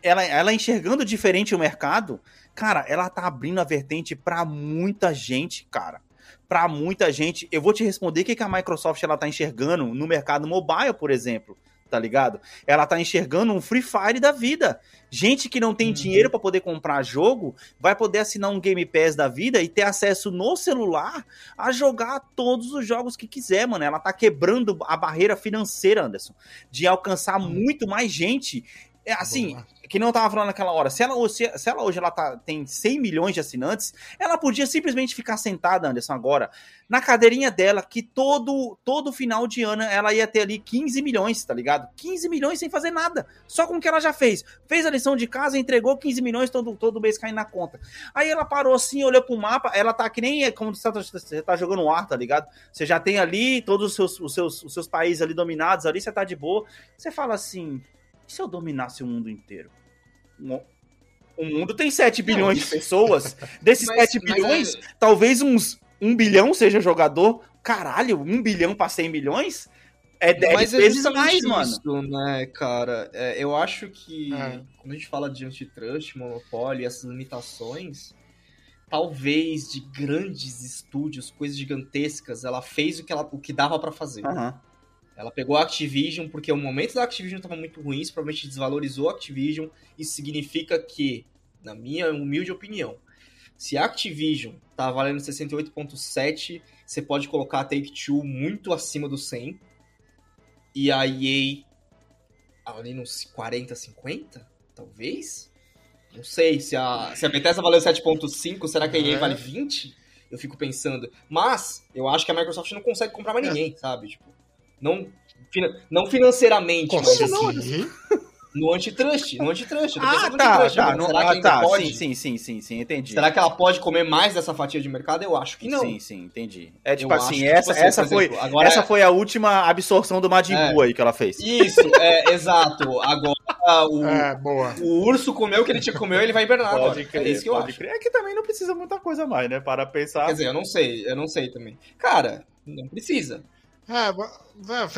ela, ela enxergando diferente o mercado, cara, ela tá abrindo a vertente pra muita gente, cara. Pra muita gente. Eu vou te responder o que, que a Microsoft ela tá enxergando no mercado mobile, por exemplo. Tá ligado? Ela tá enxergando um Free Fire da vida. Gente que não tem Uhum. dinheiro pra poder comprar jogo, vai poder assinar um Game Pass da vida e ter acesso no celular a jogar todos os jogos que quiser, mano. Ela tá quebrando a barreira financeira, Anderson, de alcançar muito mais gente. É assim, Boa. que não tava falando naquela hora, se ela, se, se ela hoje ela tá, tem 100 milhões de assinantes, ela podia simplesmente ficar sentada, Anderson, agora, na cadeirinha dela, que todo, todo final de ano ela ia ter ali 15 milhões, tá ligado? 15 milhões sem fazer nada, só com o que ela já fez. Fez a lição de casa, entregou 15 milhões todo, todo mês caindo na conta. Aí ela parou assim, olhou pro mapa, ela tá que nem é como você tá, você tá jogando um ar, tá ligado? Você já tem ali todos os seus, os seus, os seus países ali dominados, ali você tá de boa. Você fala assim, e se eu dominasse o mundo inteiro? O mundo tem 7 bilhões de pessoas. Desses Mas- 7 mas bilhões, é- talvez uns 1 bilhão seja jogador. Caralho, 1 bilhão pra 100 milhões? É 10 Mas é vezes justamente mais, mano. isso, né, cara? É, eu acho que É. quando a gente fala de antitrust, monopólio, essas limitações, talvez de grandes estúdios, coisas gigantescas, ela fez o que, ela, o que dava pra fazer. Aham. Ela pegou a Activision porque o momento da Activision estava muito ruim, isso provavelmente desvalorizou a Activision. Isso significa que, na minha humilde opinião, se a Activision tá valendo 68.7, você pode colocar a Take-Two muito acima do 100 e a EA ali nos 40, 50, talvez? Não sei, se a, se a Bethesda valeu 7.5, será que a EA É. vale 20? Eu fico pensando. Mas, eu acho que a Microsoft não consegue comprar mais É. ninguém, sabe? Tipo, não, fina- não financeiramente, mas assim, Consegui. no antitrust. No antitrust. Ah, no tá, tá. não- será que ah, ainda tá. pode? Sim, sim, sim, sim, sim, entendi. Será que ela pode comer mais dessa fatia de mercado? Eu acho que não. Sim, sim, entendi. É tipo assim, essa, tipo assim, essa, por foi, agora essa é- foi a última absorção do Majin É. Buu aí que ela fez. Isso, é, exato. Agora o, É, boa. o urso comeu o que ele tinha que comer, ele vai hibernar agora. Pode crer, é isso que eu pode acho. crer. É que também não precisa muita coisa mais, né? Para pensar. Quer dizer, eu não sei, eu não sei também. Cara, não precisa. É,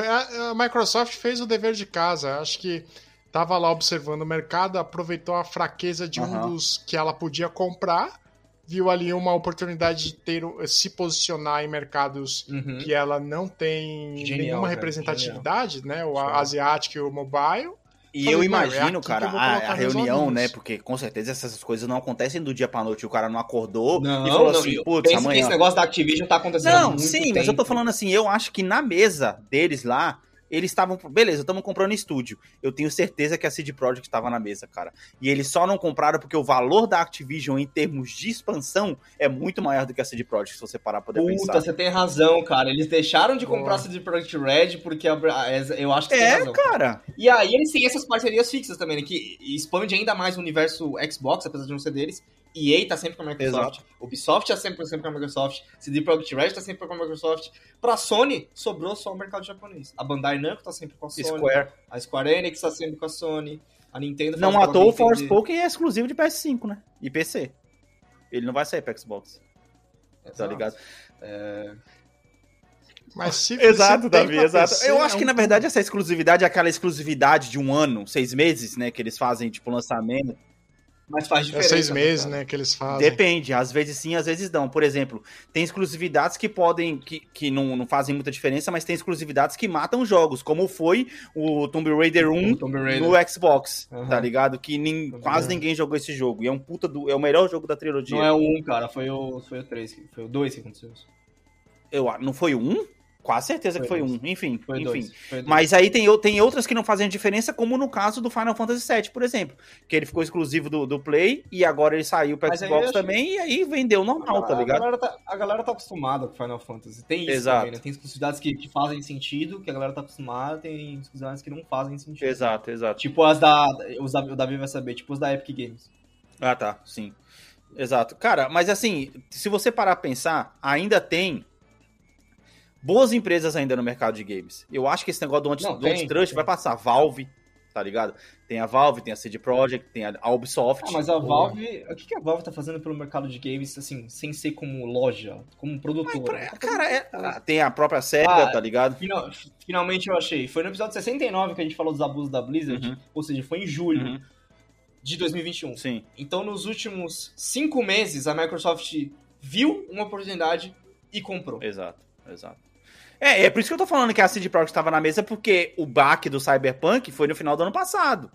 é, a Microsoft fez o dever de casa. Acho que tava lá observando o mercado, aproveitou a fraqueza de um Aham. dos que ela podia comprar, viu ali uma oportunidade de ter se posicionar em mercados Uhum. que ela não tem Genial, nenhuma cara, representatividade, né? O Show. asiático e o mobile. E Falei, eu "Não, é imagino, aqui cara, a, a reunião, olhinhos." né? Porque com certeza essas coisas não acontecem do dia pra noite. O cara não acordou Não, e falou não, assim, eu putz, amanhã. esse negócio da Activision tá acontecendo há Não, muito sim, tempo. mas eu tô falando assim, eu acho que na mesa deles lá, eles estavam. Beleza, estamos comprando estúdio. Eu tenho certeza que a CD Projekt estava na mesa, cara. E eles só não compraram porque o valor da Activision em termos de expansão é muito maior do que a CD Projekt, se você parar pra poder Puta, pensar. você tem razão, cara. Eles deixaram de comprar Boa. a CD Projekt Red porque a- eu acho que você tem É, razão. cara. E aí eles têm essas parcerias fixas também, né, que expande ainda mais o universo Xbox, apesar de não ser deles. EA tá sempre com a Microsoft. Ubisoft tá sempre, sempre com a Microsoft. CD Projekt Red tá sempre com a Microsoft. Pra Sony, sobrou só o mercado japonês. A Bandai Namco tá sempre com a Sony. Square. A Square Enix tá sempre com a Sony. A Nintendo Não faz o à toa. Forspoken é exclusivo de PS5, né? E PC. Ele não vai sair pra Xbox, tá Exato. ligado? Mas se Exato, Davi, exato. PC, Eu acho é que, um na verdade, essa exclusividade é aquela exclusividade de um ano, seis meses, né? Que eles fazem, tipo, lançamento. Mas faz É diferença. seis meses, cara. né, que eles fazem. Depende, às vezes sim, às vezes não. Por exemplo, tem exclusividades que podem, que, que não, não fazem muita diferença, mas tem exclusividades que matam jogos, como foi o Tomb Raider 1 O Tomb Raider. no Xbox, Aham. tá ligado? Que nin- quase ninguém jogou esse jogo. E é um puta do. É o melhor jogo da trilogia. Não é o 1, cara, foi o, foi o 3, que- foi o 2 que aconteceu isso. Eu, não foi o 1? Quase certeza que Foi foi dois. um. Enfim, Foi enfim. 2. Foi dois. Mas aí tem, tem outras que não fazem diferença, como no caso do Final Fantasy VII, por exemplo. Que ele ficou exclusivo do, do Play e agora ele saiu aí Xbox acho- também e aí vendeu normal, tá a, ligado? galera tá, a galera tá acostumada com Final Fantasy. Tem isso Exato. também, né? Tem exclusividades que, que fazem sentido, que a galera tá acostumada, tem exclusividades que não fazem sentido. Exato, exato. Tipo as da. Os da o Davi vai saber, tipo os da Epic Games. Ah, tá, sim. Exato. Cara, mas assim, se você parar pra pensar, ainda tem boas empresas ainda no mercado de games. Eu acho que esse negócio do, anti, Não, do tem, antitrust tem. vai passar. Valve, tá ligado? Tem a Valve, tem a CD Projekt, tem a Ubisoft. Ah, mas a. Valve. O que, que a Valve tá fazendo pelo mercado de games, assim, sem ser como loja, como produtora? Tá Cara, é- ah, tem a própria SEGA, Ah, tá ligado? Final- finalmente eu achei. Foi no episódio 69 que a gente falou dos abusos da Blizzard, Uhum. ou seja, foi em julho Uhum, de 2021. Sim. Então, nos últimos cinco meses, a Microsoft viu uma oportunidade e comprou. Exato, exato. É, é por isso que eu tô falando que a CD Projekt estava na mesa, porque o baque do Cyberpunk foi no final do ano passado.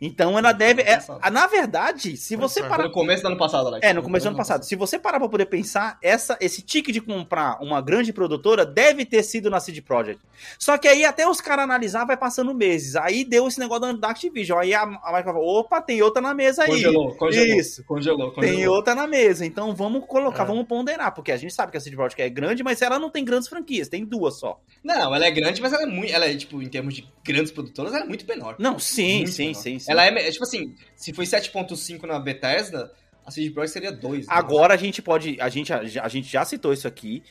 Então ela deve. é- na verdade, se você é. Parar. no começo do ano passado, Alex. É, no começo do ano passado. Se você parar pra poder pensar, essa, esse tique de comprar uma grande produtora deve ter sido na CD Projekt. Só que aí até os caras analisar vai passando meses. Aí deu esse negócio da Activision. Aí a, a Microsoft falou, opa, tem outra na mesa aí. Congelou, congelou. Isso. Congelou, congelou. Tem outra na mesa, então vamos colocar, É. vamos ponderar, porque a gente sabe que a CD Projekt é grande, mas ela não tem grandes franquias, tem duas só. Não, ela é grande, mas ela é muito. Ela é, tipo, em termos de grandes produtoras, ela é muito menor. Não, sim, Muito sim, menor. sim, sim. Ela é, me- tipo assim, se foi 7.5 na Bethesda, a CD Projekt seria 2. Agora a gente pode, a gente, a, gente já citou isso aqui,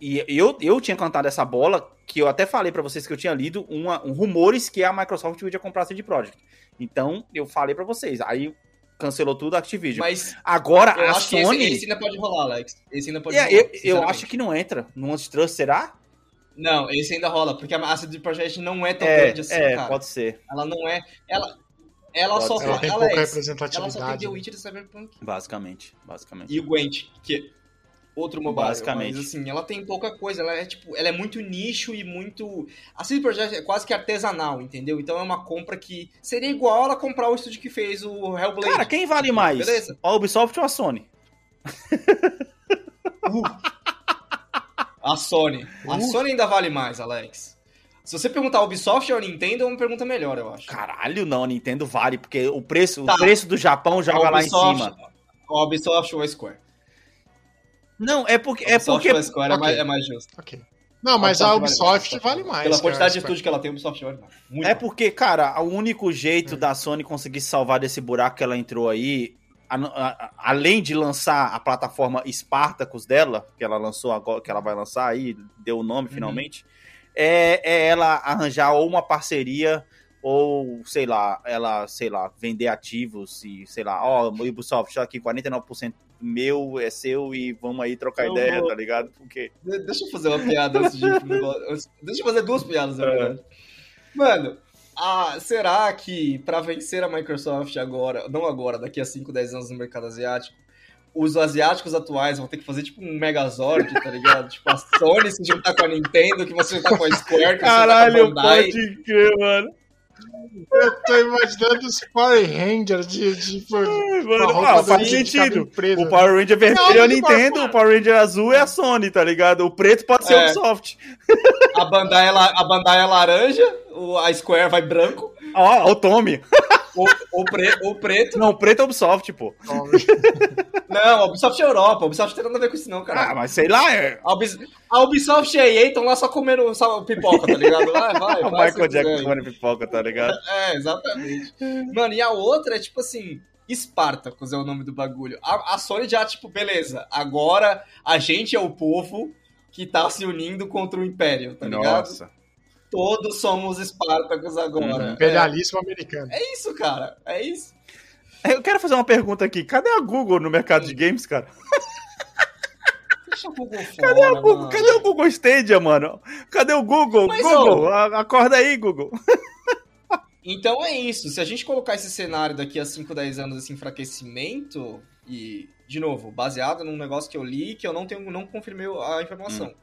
e eu, eu tinha cantado essa bola, que eu até falei pra vocês que eu tinha lido uma, um rumores que a Microsoft podia comprar a CD Projekt. Então, eu falei pra vocês, aí cancelou tudo a Activision. Mas Agora a acho que Sony... esse, esse ainda pode rolar, Alex. Esse ainda pode É, rolar. eu, eu acho que não entra no antitrust, será? Não, esse ainda rola, porque a CD Projekt não é tão É, grande assim, é cara. pode ser, Ela não é. Ela, ela Pode só ser. Ela tem Alex, pouca Ela só tem representatividade. The né? Witcher e Cyberpunk. basicamente, basicamente. E o Gwent, que é outro mobile. Basicamente. Mas assim, ela tem pouca coisa. Ela é tipo, ela é muito nicho e muito. A CD Projekt é quase que artesanal, entendeu? Então é uma compra que seria igual ela comprar o estúdio que fez o Hellblade. Cara, quem vale mais? Beleza. A Ubisoft ou a Sony? A Sony. A Uh. Sony ainda vale mais, Alex. Se você perguntar a Ubisoft ou a Nintendo, é uma pergunta melhor, eu acho. Caralho, não, a Nintendo vale, porque o preço, Tá. o preço do Japão joga A lá em Ubisoft- cima. A Ubisoft ou a Square? Não, é porque. A É Ubisoft porque ou a Square é, Ok. mais, é mais justo. Ok. Não, mas a Ubisoft vale vale mais. Pela cara, quantidade de Square. estúdio que ela tem, a Ubisoft vale mais. Muito É mais. porque, cara, o único jeito da Sony conseguir se salvar desse buraco que ela entrou aí, a- a- além de lançar a plataforma Spartacus dela, que ela lançou agora, que ela vai lançar aí, deu o nome finalmente, é, é ela arranjar ou uma parceria ou, sei lá, ela, sei lá, vender ativos e, sei lá, ó, Ubisoft, tá aqui 49% meu é seu e vamos aí trocar Eu ideia, vou- tá ligado? Porque De- Deixa eu fazer uma piada antes de. Deixa eu fazer duas piadas, É. na verdade. Mano, ah, será que pra vencer a Microsoft agora, não agora, daqui a 5, 10 anos no mercado asiático, os asiáticos atuais vão ter que fazer tipo um Megazord, tá ligado? tipo a Sony se juntar com a Nintendo, que você juntar com a Square, que você juntar com a Bandai. crer, mano. Eu tô imaginando os Power Rangers de, de, de Mano, uma roupa ah, faz sentido. preso. O Power Ranger vermelho é a Não, Nintendo, não, o Power Ranger azul é a Sony, tá ligado? O preto pode ser É. o Ubisoft. A Bandai, é la- a Bandai é laranja, o- a Square vai branco, Ó, ó, o Tommy. o, o, pre- o preto. Não, o preto é o Ubisoft, pô. Não, a Ubisoft é Europa, a Ubisoft não tem nada a ver com isso, não, Ah, cara. mas sei lá, é... A, Ubis- a Ubisoft e a EA estão lá só comendo só pipoca, tá ligado? Vai, vai, o vai. Michael. Jackson comendo pipoca, tá ligado? É, exatamente. Mano, e a outra é tipo assim. Spartacus é o nome do bagulho. A, a Sony já, tipo, beleza, agora a gente é o povo que tá se unindo contra o Império, tá ligado? Nossa. Todos somos Spartacus agora. Uhum. Imperialismo americano. É, é isso, cara. É isso. Eu quero fazer uma pergunta aqui. Cadê a Google no mercado de games, cara? Deixa o Google fora, Cadê o Google? mano. Cadê o Google Stadia, mano? Cadê o Google? Mas, Google, a- acorda aí, Google. Então é isso. Se a gente colocar esse cenário daqui a 5, 10 anos, esse enfraquecimento, e, de novo, baseado num negócio que eu li, que eu não tenho, não confirmei a informação. Hum.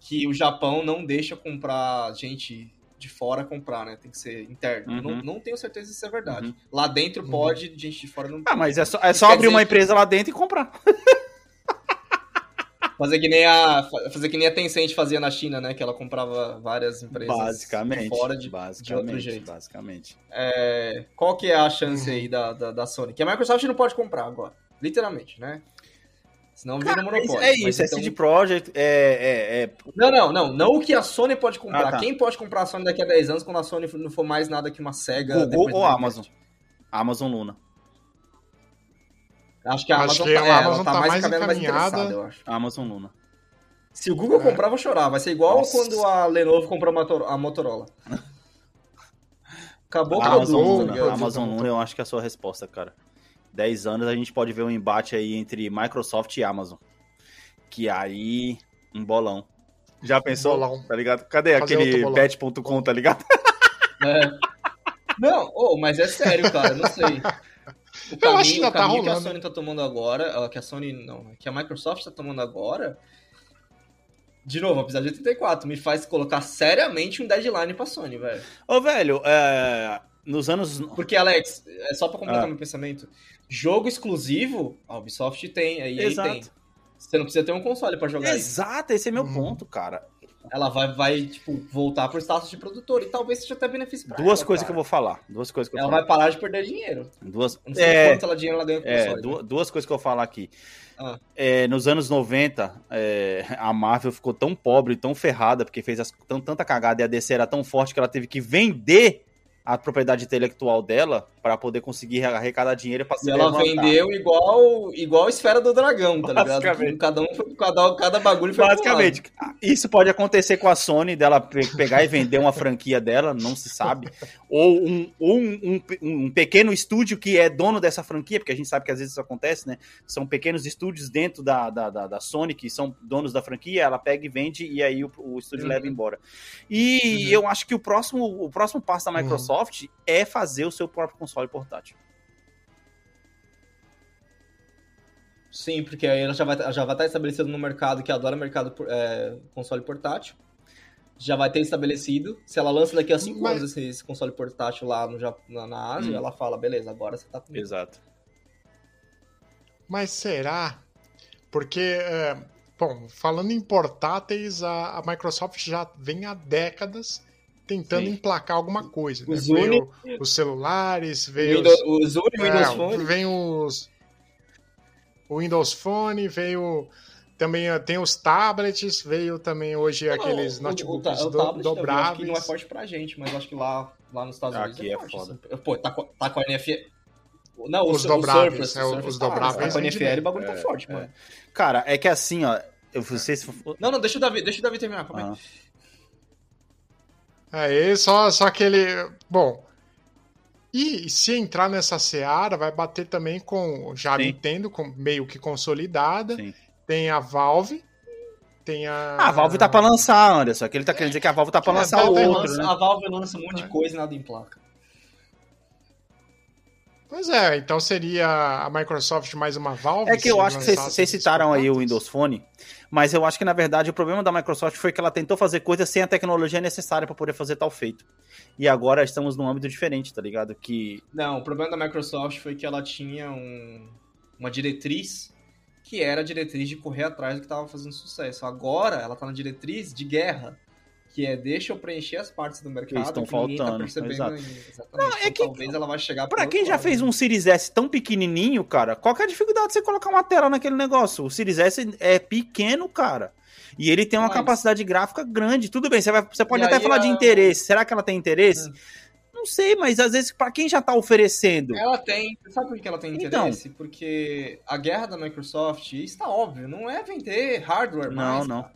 Que o Japão não deixa comprar gente de fora comprar, né? Tem que ser interno. Uhum. Não, não tenho certeza se isso é verdade. Uhum. Lá dentro Uhum. pode, gente de fora não Ah, mas é só, é só abrir uma dizer que- empresa lá dentro e comprar. Fazer que nem a fazer que nem a Tencent fazia na China, né? Que ela comprava várias empresas Basicamente. de fora de, de basicamente, outro jeito. Basicamente. É, qual que é a chance Uhum. aí da, da, da Sony? Que a Microsoft não pode comprar agora. Literalmente, né? Senão vira um monopólio. É isso, Mas é então- CD Projekt, é, é, é- Não, não, não. Não o que a Sony pode comprar. Ah, tá. Quem pode comprar a Sony daqui a 10 anos quando a Sony não for mais nada que uma SEGA? Google ou Amazon? Amazon Luna. Acho que a Acho Amazon, que tá, a é, Amazon tá tá mais mais mais interessada, eu acho. Amazon Luna. Se o Google É. comprar, eu vou chorar. Vai ser igual Nossa. quando a Lenovo comprou a Motor- a Motorola. Acabou o Amazon produto, Luna. ligado? Amazon Luna, eu acho que é a sua resposta, cara. 10 anos a gente pode ver um embate aí entre Microsoft e Amazon. Que aí, um bolão. Já pensou? Bolão. Tá ligado? Cadê Fazer aquele bet.com, tá ligado? É. Não, oh, mas é sério, cara, não sei. O Eu caminho, acho que ainda o tá caminho que a rolando. Sony tá tomando agora, que a Sony não, que a Microsoft tá tomando agora, de novo, apesar de 84, me faz colocar seriamente um deadline pra Sony, velho. Ô, velho, é, nos anos... Porque, Alex, é só pra completar Ah. meu pensamento, jogo exclusivo, a Ubisoft tem, a EA Exato. tem. Você não precisa ter um console pra jogar isso. Exato, esse é meu Uhum. ponto, cara. Ela vai, vai, tipo, voltar pro status de produtor e talvez seja até benefício pra Duas ela, coisas que eu vou falar. Duas coisas que eu Ela vou vai parar de perder dinheiro. falar. Duas... Não sei É, quanto ela dinheiro ela ganha com É, console. du- duas coisas que eu vou falar aqui. Ah. É, nos anos 90, é, a Marvel ficou tão pobre, tão ferrada, porque fez as- tão- tanta cagada e a DC era tão forte que ela teve que vender a propriedade intelectual dela para poder conseguir arrecadar dinheiro para se E ela levantar. vendeu igual, igual a esfera do dragão, tá ligado? Cada um foi, cada, cada bagulho foi pro Basicamente, isso pode acontecer com a Sony, dela pe- pegar e vender uma franquia dela, não se sabe. Ou, um, um, um um pequeno estúdio que é dono dessa franquia, porque a gente sabe que às vezes isso acontece, né? São pequenos estúdios dentro da, da, da, da Sony que são donos da franquia, ela pega e vende e aí o, o estúdio Uhum. leva embora. E Uhum. eu acho que o próximo, o próximo passo da Microsoft é fazer o seu próprio console portátil. Sim, porque aí ela já vai, já vai estar estabelecida no mercado que adora mercado é, console portátil. Já vai ter estabelecido. Se ela lança daqui a 5 Mas- anos esse, esse console portátil lá no, na, na Ásia, Hum. ela fala, beleza, agora você tá comigo. Exato. Mas será? Porque, é, bom, falando em portáteis, a, a Microsoft já vem há décadas tentando Sim. emplacar alguma coisa. Né? Os Veio os celulares, veio Windows, os, os Uni, é, Windows Phone. vem os o Windows Phone, veio também eh, tem os tablets, veio também hoje aqueles Não, o- notebooks o, o, do- acho que dobráveis. não é forte pra gente, mas acho que lá, lá nos Estados Unidos Aqui é forte, foda. assim. Pô, tá, com- tá com a NFL... Não, Os o dobráveis, Surface, é, o os tá, dobráveis Tá com a vende NFL, o bagulho tá É, forte, é. mano. Cara, é que assim, ó. Eu se. Não, não, deixa o Davi, deixa o Davi terminar, calma aí. É, só, só aquele. Bom. E se entrar nessa seara, vai bater também com. Já Sim. Nintendo, com, meio que consolidada. sim. Tem a Valve. Tem a. Ah, a Valve tá pra lançar, Anderson. Aqui ele tá querendo dizer que a Valve tá pra É, lançar o outro, Lança- né? A Valve lança um monte de coisa e nada em placa. Pois é, então seria a Microsoft mais uma Valve? É que eu acho que vocês- citaram aí o? Windows Phone, mas eu acho que na verdade o problema da Microsoft foi que ela tentou fazer coisas sem a tecnologia necessária pra poder fazer tal feito. E agora estamos num âmbito diferente, tá ligado? Que Não, o problema da Microsoft foi que ela tinha um- uma diretriz que era a diretriz de correr atrás do que estava fazendo sucesso. Agora ela tá na diretriz de guerra, que é deixa eu preencher as partes do mercado estão que ninguém tá faltando, percebendo exato. Exatamente. é Então, que- talvez ela vai chegar Pra pro quem já fez um Series S tão pequenininho, cara, qual que é a dificuldade de você colocar uma tela naquele negócio? O Series S é pequeno, cara. E ele tem uma Mas- capacidade gráfica grande. Tudo bem, você, vai- você pode E até falar de a- interesse. Será que ela tem interesse? Hum. Não sei, mas às vezes, pra quem já tá oferecendo. Ela tem. Sabe por que ela tem Então. interesse? Porque a guerra da Microsoft, isso tá óbvio, não é vender hardware Não, mais. não. cara.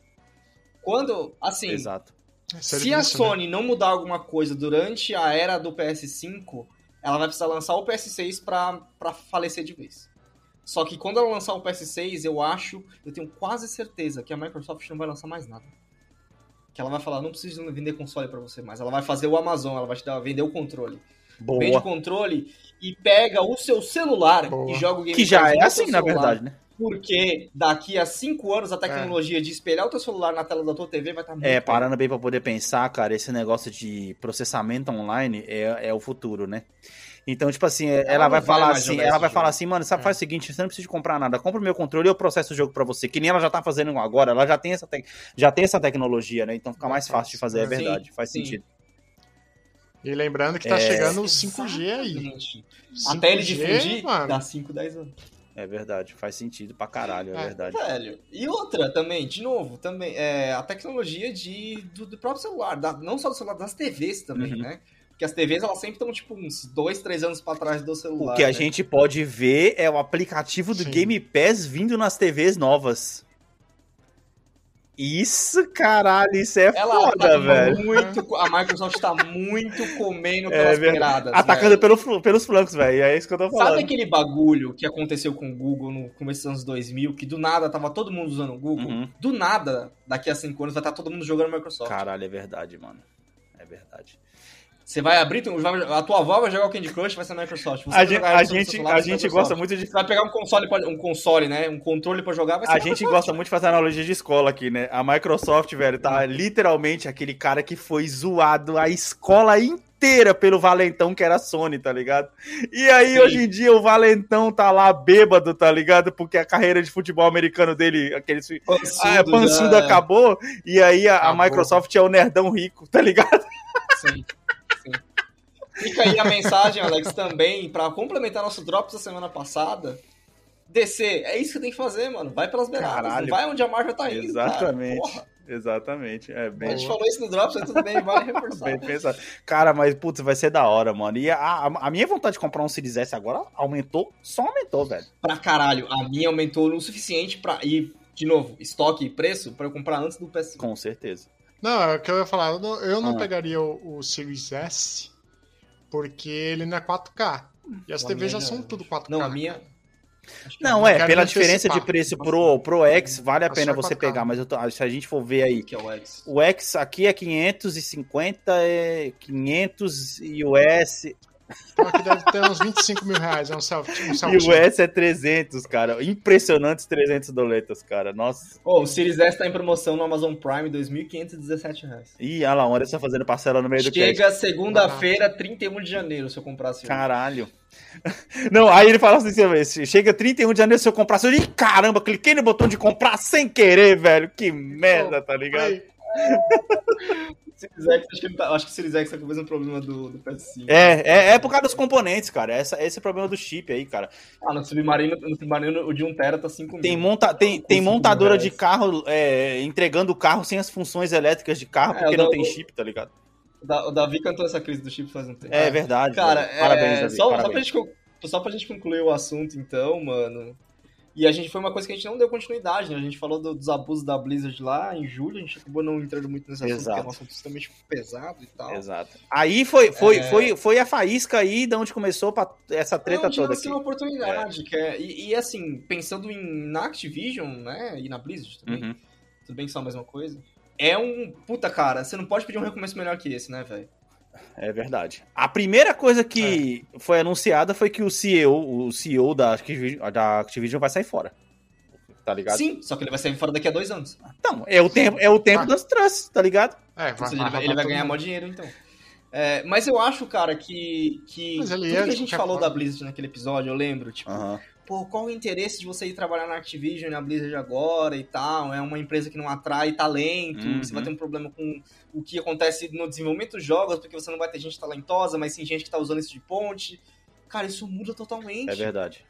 Quando, assim, Exato. É Se a serviço, né? Sony não mudar alguma coisa durante a era do PS5, ela vai precisar lançar o PS6 pra, pra falecer de vez. Só que quando ela lançar o PS6, eu acho, eu tenho quase certeza que a Microsoft não vai lançar mais nada. Que ela vai falar, não preciso vender console pra você mais. Ela vai fazer o Amazon, ela vai te dar, vender o controle. Boa. vende o controle e pega o seu celular Boa. e joga o Game Que já é assim, na verdade, né? Porque daqui a cinco anos a tecnologia de espelhar o teu celular na tela da tua TV vai estar muito É, parando bem pra poder pensar, cara, esse negócio de processamento online é, é o futuro, né? Então, tipo assim, ela, Ela vai falar assim, ela vai jogo. falar assim, mano, sabe, faz o seguinte, você não precisa de comprar nada, compra o meu controle e eu processo o jogo pra você, que nem ela já tá fazendo agora, ela já tem essa, tec- já tem essa tecnologia, né? Então fica mais fácil de fazer, é Sim, verdade, faz sim. sentido. E lembrando que tá É. chegando o 5G aí. Exatamente. 5G, Até ele difundir, mano. dá 5, 10 anos. É verdade, faz sentido pra caralho, é, É. verdade. Velho. E outra também, de novo, também, é, a tecnologia de, do, do próprio celular, da- não só do celular, das TVs também, Uhum. né? Porque as TVs, elas sempre estão, tipo, uns 2, 3 anos pra trás do celular. O que a né? gente pode ver é o aplicativo do Sim. Game Pass vindo nas TVs novas. Isso, caralho, isso é Ela foda, tá velho. muito. A Microsoft tá muito comendo É pelas beiradas. Atacando pelo, pelos flancos, velho. É isso que eu tô falando. Sabe aquele bagulho que aconteceu com o Google no começo dos anos 2000, que do nada tava todo mundo usando o Google? Uhum. Do nada, daqui a 5 anos, vai estar todo mundo jogando Microsoft. Caralho, é verdade, mano. É verdade. Você vai abrir, a tua avó vai jogar o Candy Crush, vai ser Microsoft. Você A gente, jogar a gente, a gente Microsoft. gosta muito de. Você vai pegar um console, pra- um console, né? Um controle pra jogar, vai ser A gente gosta muito de fazer analogia de escola aqui, né? A Microsoft, velho, tá literalmente aquele cara que foi zoado a escola inteira pelo Valentão, que era a Sony, tá ligado? E aí, Sim. hoje em dia, o Valentão tá lá bêbado, tá ligado? Porque a carreira de futebol americano dele, aquele Pançudo, ah, pançudo já- acabou, e aí a, a Acabou. Microsoft é o nerdão rico, tá ligado? Sim. Fica aí a mensagem, Alex, também, pra complementar nosso Drops da semana passada. DC, é isso que tem que fazer, mano. Vai pelas beiradas. Caralho. Vai onde a Marvel tá indo. Exatamente. Exatamente. É a bem, gente falou isso no Drops, mas tudo bem, vale reforçar. bem pensado. Cara, mas putz, vai ser da hora, mano. E a, a, a minha vontade de comprar um Series S agora aumentou, só aumentou, velho. Pra caralho, a minha aumentou o suficiente pra ir, de novo, estoque e preço pra eu comprar antes do PS5. Com certeza. Não, é o que eu ia falar. Eu não, eu não Ah. pegaria o, o Series S porque ele não é 4K. E as TVs já minha são tudo 4K. Não, a minha. acho que Não, é, pela diferença de preço pro, pro X, vale a É pena você 4K. pegar, mas eu tô- se a gente for ver aí, Que é o X. o X aqui é 550, é 500 e o S, Então aqui deve ter uns 25 mil reais. É um self, um e o S é 300, cara. Impressionantes 300 doletas, cara. Nossa. Ô, o Series S tá em promoção no Amazon Prime, 2.517 reais. Ih, olha lá, onde você tá fazendo parcela no meio do cast. Chega segunda-feira, 31 de janeiro, se eu comprar assim. Caralho. Não, aí ele fala assim, chega 31 de janeiro se eu comprar, eu digo, caramba, cliquei no botão de comprar sem querer, velho. Que merda, tá ligado? Series X, acho que, tá- acho que o Series X tá com o mesmo problema do, do PS5. É, é, é por causa dos componentes, cara. Essa, esse é o problema do chip aí, cara. Ah, no Submarino, no Submarino o de 1 tera tá 5 mil. Tem, monta, tem, tem montadora de carro é, entregando o carro sem as funções elétricas de carro É, porque o não da- tem chip, tá ligado? O Da- O Davi cantou essa crise do chip faz um tempo. É, verdade. Cara, velho. parabéns, é, Davi, só, só, pra parabéns. gente, só pra gente concluir o assunto, então, mano. E a gente foi uma coisa que a gente não deu continuidade, né? A gente falou do- dos abusos da Blizzard lá em julho, a gente acabou não entrando muito nesse assunto, Exato. porque é um assunto extremamente pesado e tal. Exato. Aí foi, foi, É. foi, foi a faísca aí de onde começou pra essa treta Não, tinha, toda aqui. uma oportunidade, que é, e, e, assim, pensando em, na Activision, né, e na Blizzard também, Uhum. tudo bem que são a mesma coisa, é um, puta cara, você não pode pedir um recomeço melhor que esse, né, velho? É verdade. A primeira coisa que foi anunciada foi que o CEO, o CEO da Activision, da Activision vai sair fora. Tá ligado? Sim, só que ele vai sair fora daqui a dois anos. Não, é o tempo, é o tempo Ah. das trusts, tá ligado? é, vai, seja, ele vai, ele vai ganhar mó dinheiro, então. É, mas eu acho, cara, que, que Mas ele tudo é que a gente falou forma. da Blizzard naquele episódio, eu lembro, tipo, Aham. Pô, qual o interesse de você ir trabalhar na Activision e na Blizzard agora e tal? É uma empresa que não atrai talento, Uhum. você vai ter um problema com o que acontece no desenvolvimento dos jogos, porque você não vai ter gente talentosa, mas sim gente que tá usando isso de ponte. Cara, isso muda totalmente. É verdade.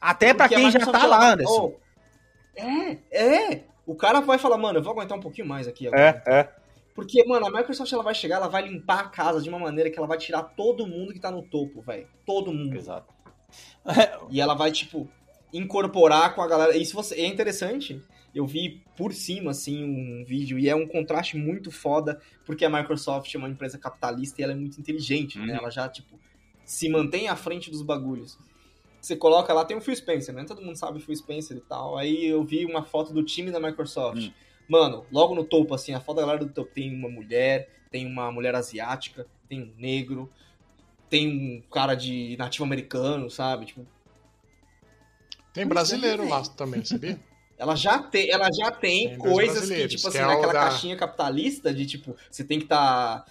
Até pra Porque a quem já tá lá, Anderson. Oh, é, é. O cara vai falar, mano, eu vou aguentar um pouquinho mais aqui agora. É, é. Porque, mano, a Microsoft ela vai chegar, ela vai limpar a casa de uma maneira que ela vai tirar todo mundo que tá no topo, velho. Todo mundo. Exato. E ela vai, tipo, incorporar com a galera. Isso você... é interessante. Eu vi por cima, assim, um vídeo, e é um contraste muito foda, porque a Microsoft é uma empresa capitalista e ela é muito inteligente, né? Uhum. Ela já, tipo, se mantém à frente dos bagulhos. Você coloca lá, tem o Phil Spencer, né? Todo mundo sabe o Phil Spencer e tal. Aí eu vi uma foto do time da Microsoft. Hum. Mano, logo no topo, assim, a foto da galera do topo tem uma mulher, tem uma mulher asiática, tem um negro, tem um cara de nativo americano, sabe? Tipo, Tem brasileiro lá também, sabia? ela já tem, ela já tem, Tem coisas que, tipo que assim, é o naquela da- caixinha capitalista de tipo, você tem que estar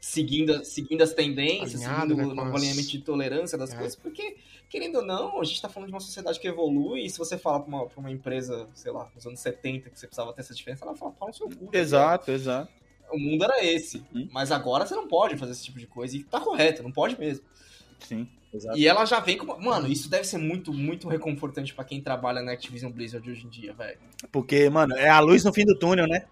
seguindo, seguindo as tendências, Alinhado, seguindo né, o alinhamento de tolerância das É. coisas, porque, querendo ou não, a gente tá falando de uma sociedade que evolui, e se você fala pra uma, pra uma empresa, sei lá, nos anos 70, que você precisava ter essa diferença, ela fala, fala no seu cu. tá? Exato, exato. O mundo era esse. Hum. Mas agora você não pode fazer esse tipo de coisa, e tá correto, não pode mesmo. Sim, exato. E ela já vem com. Mano, isso deve ser muito, muito reconfortante pra quem trabalha na Activision Blizzard hoje em dia, velho. Porque, mano, é a luz no fim do túnel, né?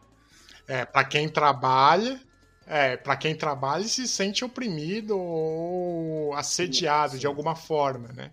É, pra quem trabalha, é, para quem trabalha e se sente oprimido ou assediado de alguma forma, né?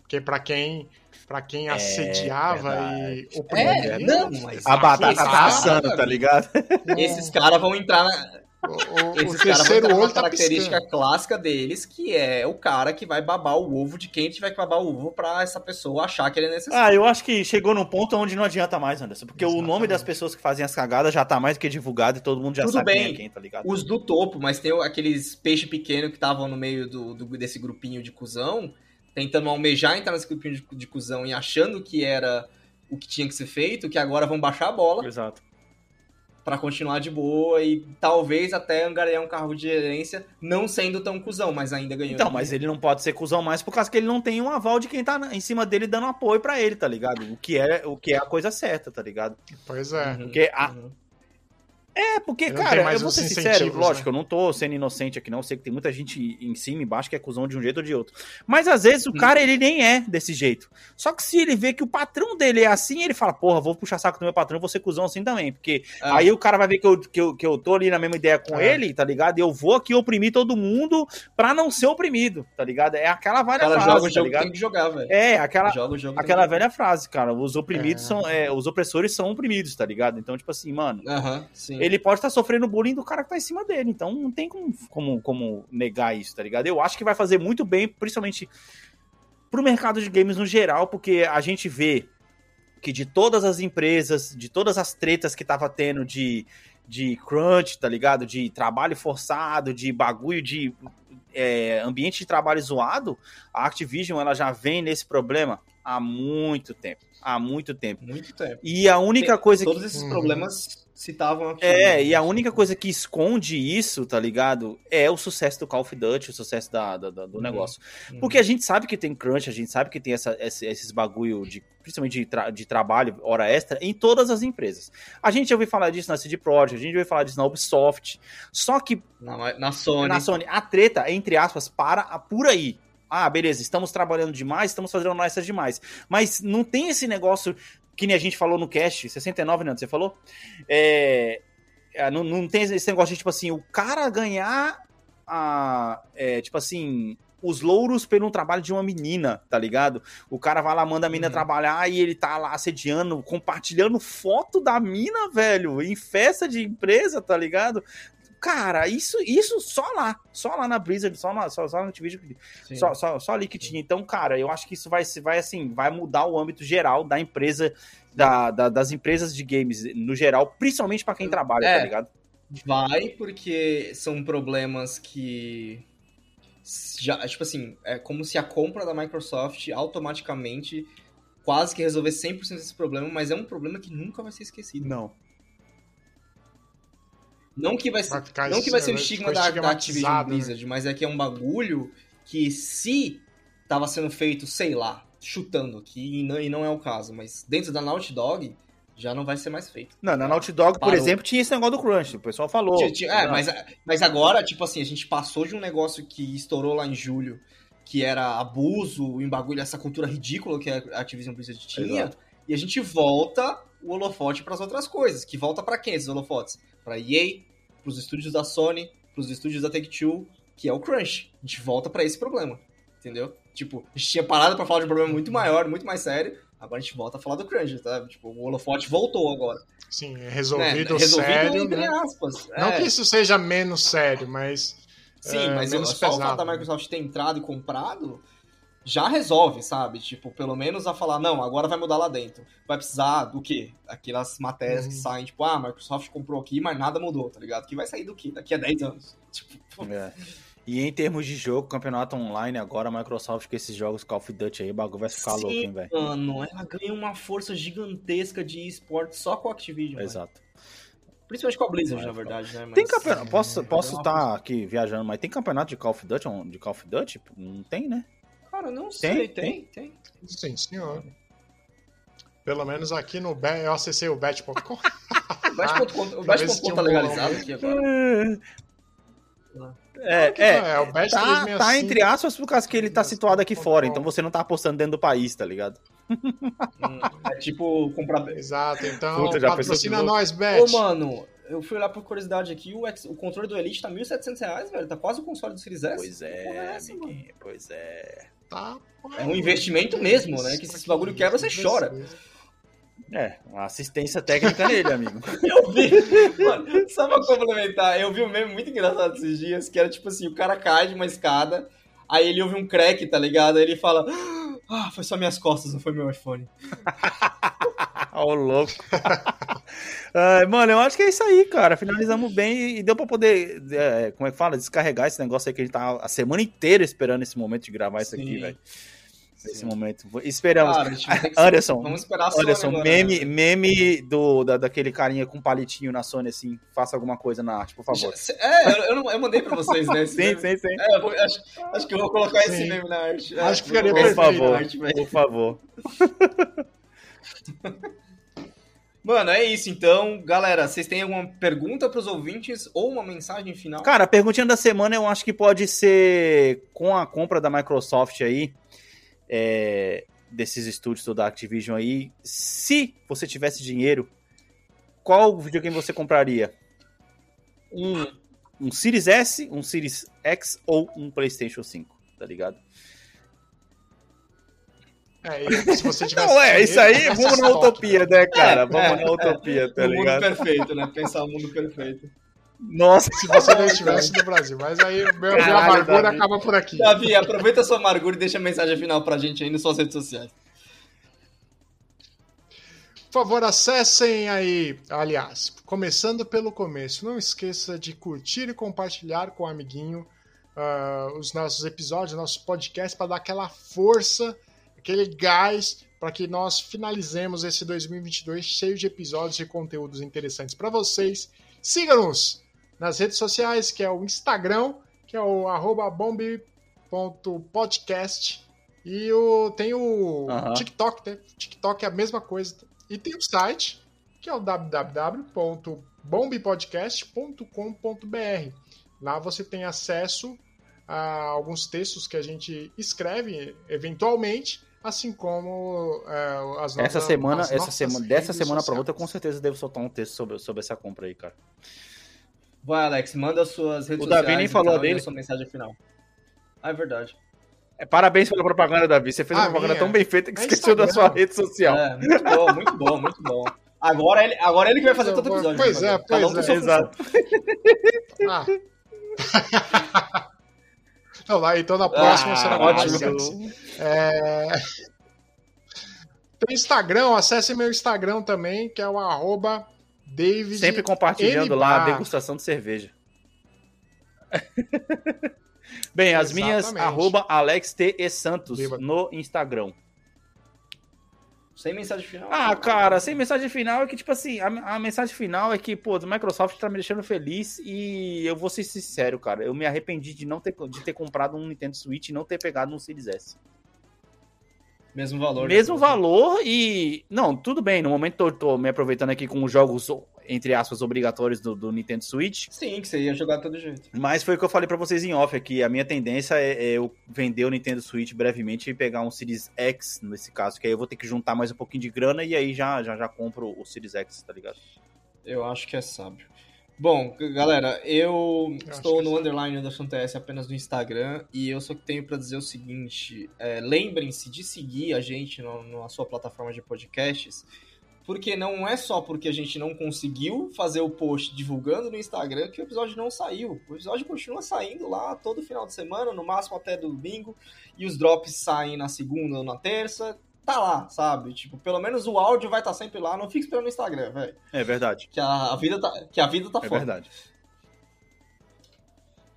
Porque pra quem para quem assediava e É, oprimia, não, mas. A batata esses tá caras- assando, tá ligado? Esses caras vão entrar na. o, o- o Esses caras vão na tá característica piscando. clássica deles, que é o cara que vai babar o ovo de quem tiver que babar o ovo pra essa pessoa achar que ele é necessário. Ah, eu acho que chegou num ponto onde não adianta mais, Anderson. Porque o nome Exatamente. das pessoas que fazem as cagadas já tá mais do que divulgado e todo mundo já Tudo sabe quem bem. é quem, tá ligado? Os do topo, mas tem aqueles peixe pequeno que estavam no meio do, do- desse grupinho de cuzão, tentando almejar entrar nesse grupinho de, de cuzão e achando que era o que tinha que ser feito, que agora vão baixar a bola Exato. pra continuar de boa e talvez até angariar um cargo de gerência, não sendo tão cuzão, mas ainda ganhando. Então, mas ele não pode ser cuzão mais por causa que ele não tem um aval de quem tá em cima dele dando apoio pra ele, tá ligado? O que é, o que é a coisa certa, tá ligado? Pois é. Uhum, Porque a- uhum. É, porque, não cara, eu vou ser sincero, lógico, né? eu não tô sendo inocente aqui, não. Eu sei que tem muita gente em cima e embaixo que é cuzão de um jeito ou de outro. Mas às vezes o cara, ele nem é desse jeito. Só que se ele vê que o patrão dele é assim, ele fala, porra, vou puxar saco do meu patrão, vou ser cuzão assim também. Porque Ah. aí o cara vai ver que eu, que, eu, que eu tô ali na mesma ideia com É. ele, tá ligado? E eu vou aqui oprimir todo mundo pra não ser oprimido, tá ligado? É aquela velha cara frase, joga o tá jogo que ligado? tem que jogar, velho. É, aquela, Joga o jogo que aquela velha frase, cara. Os oprimidos É. são. é, os opressores são oprimidos, tá ligado? Então, tipo assim, mano. Aham, sim. Ele pode estar sofrendo bullying do cara que tá em cima dele. Então não tem como, como, como negar isso, tá ligado? Eu acho que vai fazer muito bem, principalmente pro mercado de games no geral, porque a gente vê que de todas as empresas, de todas as tretas que tava tendo de, de crunch, tá ligado? De trabalho forçado, de bagulho de é, ambiente de trabalho zoado, a Activision ela já vem nesse problema há muito tempo. Há muito tempo. Muito tempo. E a única coisa que Todos esses Uhum. problemas citavam aqui. é, e a única coisa que esconde isso, tá ligado? É o sucesso do Call of Duty, o sucesso da, da- da- do Uhum. negócio. Uhum. Porque a gente sabe que tem crunch, a gente sabe que tem essa, esse- esses bagulho, de, principalmente de, tra- de trabalho, hora extra, em todas as empresas. A gente já ouviu falar disso na CD Projekt, a gente já ouviu falar disso na Ubisoft. Só que Na, na Sony. na Sony, a treta, entre aspas, para por aí. Ah, beleza, estamos trabalhando demais, estamos fazendo hora extra demais. Mas não tem esse negócio que nem a gente falou no cast, 69, né? Você falou? É, é, não, não tem esse negócio de, tipo assim, o cara ganhar a. é, tipo assim. Os louros pelo trabalho de uma menina, tá ligado? O cara vai lá, manda a mina Uhum. trabalhar e ele tá lá assediando, compartilhando foto da mina, velho, em festa de empresa, tá ligado? Cara, isso, isso só lá. Só lá na Blizzard, só na, só, só na Activision, só, só, só ali que tinha. Então, cara, eu acho que isso vai, vai assim, vai mudar o âmbito geral da empresa, da, da- das empresas de games no geral, principalmente pra quem trabalha, É. tá ligado? Vai, porque são problemas que. Já, tipo assim, é como se a compra da Microsoft automaticamente quase que resolvesse 100% desse problema, mas é um problema que nunca vai ser esquecido. Não. Não que vai ser, não que vai ser o estigma da, da Activision né? Blizzard, mas é que é um bagulho que se tava sendo feito, sei lá, chutando aqui, e não, e não é o caso, mas dentro da Naughty Dog já não vai ser mais feito. Não, na Naughty Dog, por Parou. exemplo, tinha esse negócio do crunch. O pessoal falou. Tinha- tinha- é, mas, mas agora, tipo assim, a gente passou de um negócio que estourou lá em julho, que era abuso, em bagulho, essa cultura ridícula que a Activision Blizzard tinha, Exato. e a gente volta o holofote para as outras coisas. Que volta para quem esses holofotes? Pra EA, pros estúdios da Sony, pros estúdios da Take-Two, que é o crunch. A gente volta para esse problema, entendeu? Tipo, a gente tinha parado para falar de um problema muito maior, muito mais sério, agora a gente volta a falar do crunch, tá? Tipo, o holofote voltou agora. Sim, é né? resolvido, Resolvido sério, entre né? aspas. Não é. que isso seja menos sério, mas Sim, é, mas menos só o fato pesado, da né? Microsoft ter entrado e comprado já resolve, sabe? Tipo, pelo menos a falar, não, agora vai mudar lá dentro. Vai precisar do quê? Aquelas matérias que Uhum. saem, tipo, ah, a Microsoft comprou aqui, mas nada mudou, tá ligado? Que vai sair do quê? Daqui a 10 anos. Tipo, É. E em termos de jogo, campeonato online, agora a Microsoft com esses jogos Call of Duty aí, o bagulho vai ficar Sim, louco, hein, velho? Mano, ela ganha uma força gigantesca de esporte só com a Activision. Exato. Principalmente com a Blizzard, na verdade, né? Tem Mas- campeonato, posso ela posso ganha uma estar aqui viajando, mas tem campeonato de Call of Duty? De Call of Duty? Não tem, né? Cara, não sei, tem, tem. Sim, senhor. Pelo menos aqui no Bet, eu acessei o bet.com. O Bet.com tinha tá legalizado aqui agora. É, é, é o Bet tá, 2005. tá entre aspas por causa que ele tá situado aqui fora, então você não tá apostando dentro do país, tá ligado? Hum, É tipo comprar. Exato, então Puta, já patrocina nós, Bet. Ô, mano, eu fui lá por curiosidade aqui, o, o controle do Elite tá 1.700 reais, velho. Tá quase o console do Series S. Pois porra é, essa, pois é. Tá, É um investimento mesmo, né? Que se esse bagulho quebra, você chora. É, uma assistência técnica nele, amigo. Eu vi, mano, só pra complementar, eu vi um meme muito engraçado esses dias, que era tipo assim, o cara cai de uma escada, aí ele ouve um crack, tá ligado? Aí ele fala, ah, foi só minhas costas, não foi meu iPhone. Ô, louco. Ai, mano, eu acho que é isso aí, cara. Finalizamos bem e deu pra poder, é, como é que fala? Descarregar esse negócio aí que a gente tá a semana inteira esperando esse momento de gravar isso aqui, Sim. velho. Esse Sim. momento. Esperamos. Cara, que- Anderson, Vamos esperar a Sony Anderson, agora, meme, né? meme do, da, daquele carinha com palitinho na Sony, assim. Faça alguma coisa na arte, por favor. É, eu, eu, eu mandei pra vocês, né? esse Sim, meme. sim, sim. É, vou- acho, acho que eu vou colocar esse Sim. meme na arte. É, Acho que vou ficaria esse Por meme na favor, arte, velho. por favor. Mano, é isso então. Galera, vocês têm alguma pergunta pros ouvintes ou uma mensagem final? Cara, a perguntinha da semana eu acho que pode ser com a compra da Microsoft aí, é, desses estúdios da Activision aí. Se você tivesse dinheiro, qual videogame você compraria? Um, um Series S, um Series X ou um PlayStation 5, tá ligado? É, se você tivesse Não, é, isso aí, vamos na utopia, né, cara? É, Vamos é, na utopia, tá no mundo ligado? perfeito, né? Pensar o mundo perfeito. Nossa, Se você não estivesse no Brasil. Mas aí meu, minha Caralho, amargura Davi. acaba por aqui. Davi, aproveita a sua amargura e deixa a mensagem final pra gente aí nas suas redes sociais. Por favor, acessem aí. Aliás, começando pelo começo, não esqueça de curtir e compartilhar com o amiguinho ah, os nossos episódios, nossos podcasts, para dar aquela força, aquele gás, para que nós finalizemos esse 2022 cheio de episódios e conteúdos interessantes para vocês. Siga-nos nas redes sociais, que é o Instagram, que é o bombe.podcast. E o, tem o Aham. TikTok, né? TikTok é a mesma coisa. E tem o site, que é o www.bombepodcast.com.br. Lá você tem acesso a alguns textos que a gente escreve eventualmente, assim como é, as nossas essa semana, as essa semana, dessa semana pra sociais. outra, com certeza devo soltar um texto sobre, sobre essa compra aí, cara. Vai, Alex, manda as suas redes O Davi sociais. nem falou então, dele. a sua mensagem final. Ah, é verdade. É, parabéns pela propaganda, Davi. Você fez A uma propaganda minha tão bem feita que é esqueceu da Instagram. sua rede social. É, muito bom, muito bom, muito bom. Agora ele, agora ele que vai fazer todo episódio. Pois né, é? Cada um pois é, sua função. exato. Ah. então, lá, então na próxima Ah, será ótimo. mais. É... Tem Instagram, acesse meu Instagram também, que é o arroba David Sempre compartilhando lá a degustação de cerveja. Bem, as minhas, Exatamente. arroba Alex T. E Santos Bêbado. no Instagram. Sem mensagem final. Ah, cara, sem mensagem final é que, tipo assim, a, a mensagem final é que, pô, a Microsoft tá me deixando feliz e eu vou ser sincero, cara. Eu me arrependi de não ter, de ter comprado um Nintendo Switch e não ter pegado um Series S. Mesmo valor. né? Mesmo valor e. Não, tudo bem. No momento eu tô me aproveitando aqui com os jogos, entre aspas, obrigatórios do, do Nintendo Switch. Sim, que você ia jogar de todo jeito. Mas foi o que eu falei pra vocês em off aqui. A minha tendência é, é eu vender o Nintendo Switch brevemente e pegar um Series X, nesse caso. Que aí eu vou ter que juntar mais um pouquinho de grana e aí já, já, já compro o Series X, tá ligado? Eu acho que é sábio. Bom, galera, eu, acho estou que no underline Anderson TS apenas no Instagram e eu só tenho para dizer o seguinte: é, lembrem-se de seguir a gente no- na sua plataforma de podcasts, porque não é só porque a gente não conseguiu fazer o post divulgando no Instagram que o episódio não saiu. O episódio continua saindo lá todo final de semana, no máximo até domingo, e os drops saem na segunda ou na terça. Tá lá, sabe? Tipo, pelo menos o áudio vai estar sempre lá. Não fique esperando no Instagram, velho. É verdade. Que a, vida tá, que a vida tá É foda. verdade.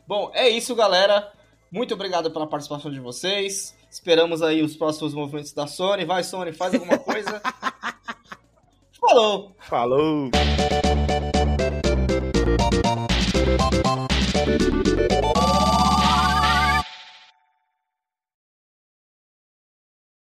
Bom, é isso, galera. Muito obrigado pela participação de vocês. Esperamos aí os próximos movimentos da Sony. Vai, Sony, faz alguma coisa. Falou! Falou!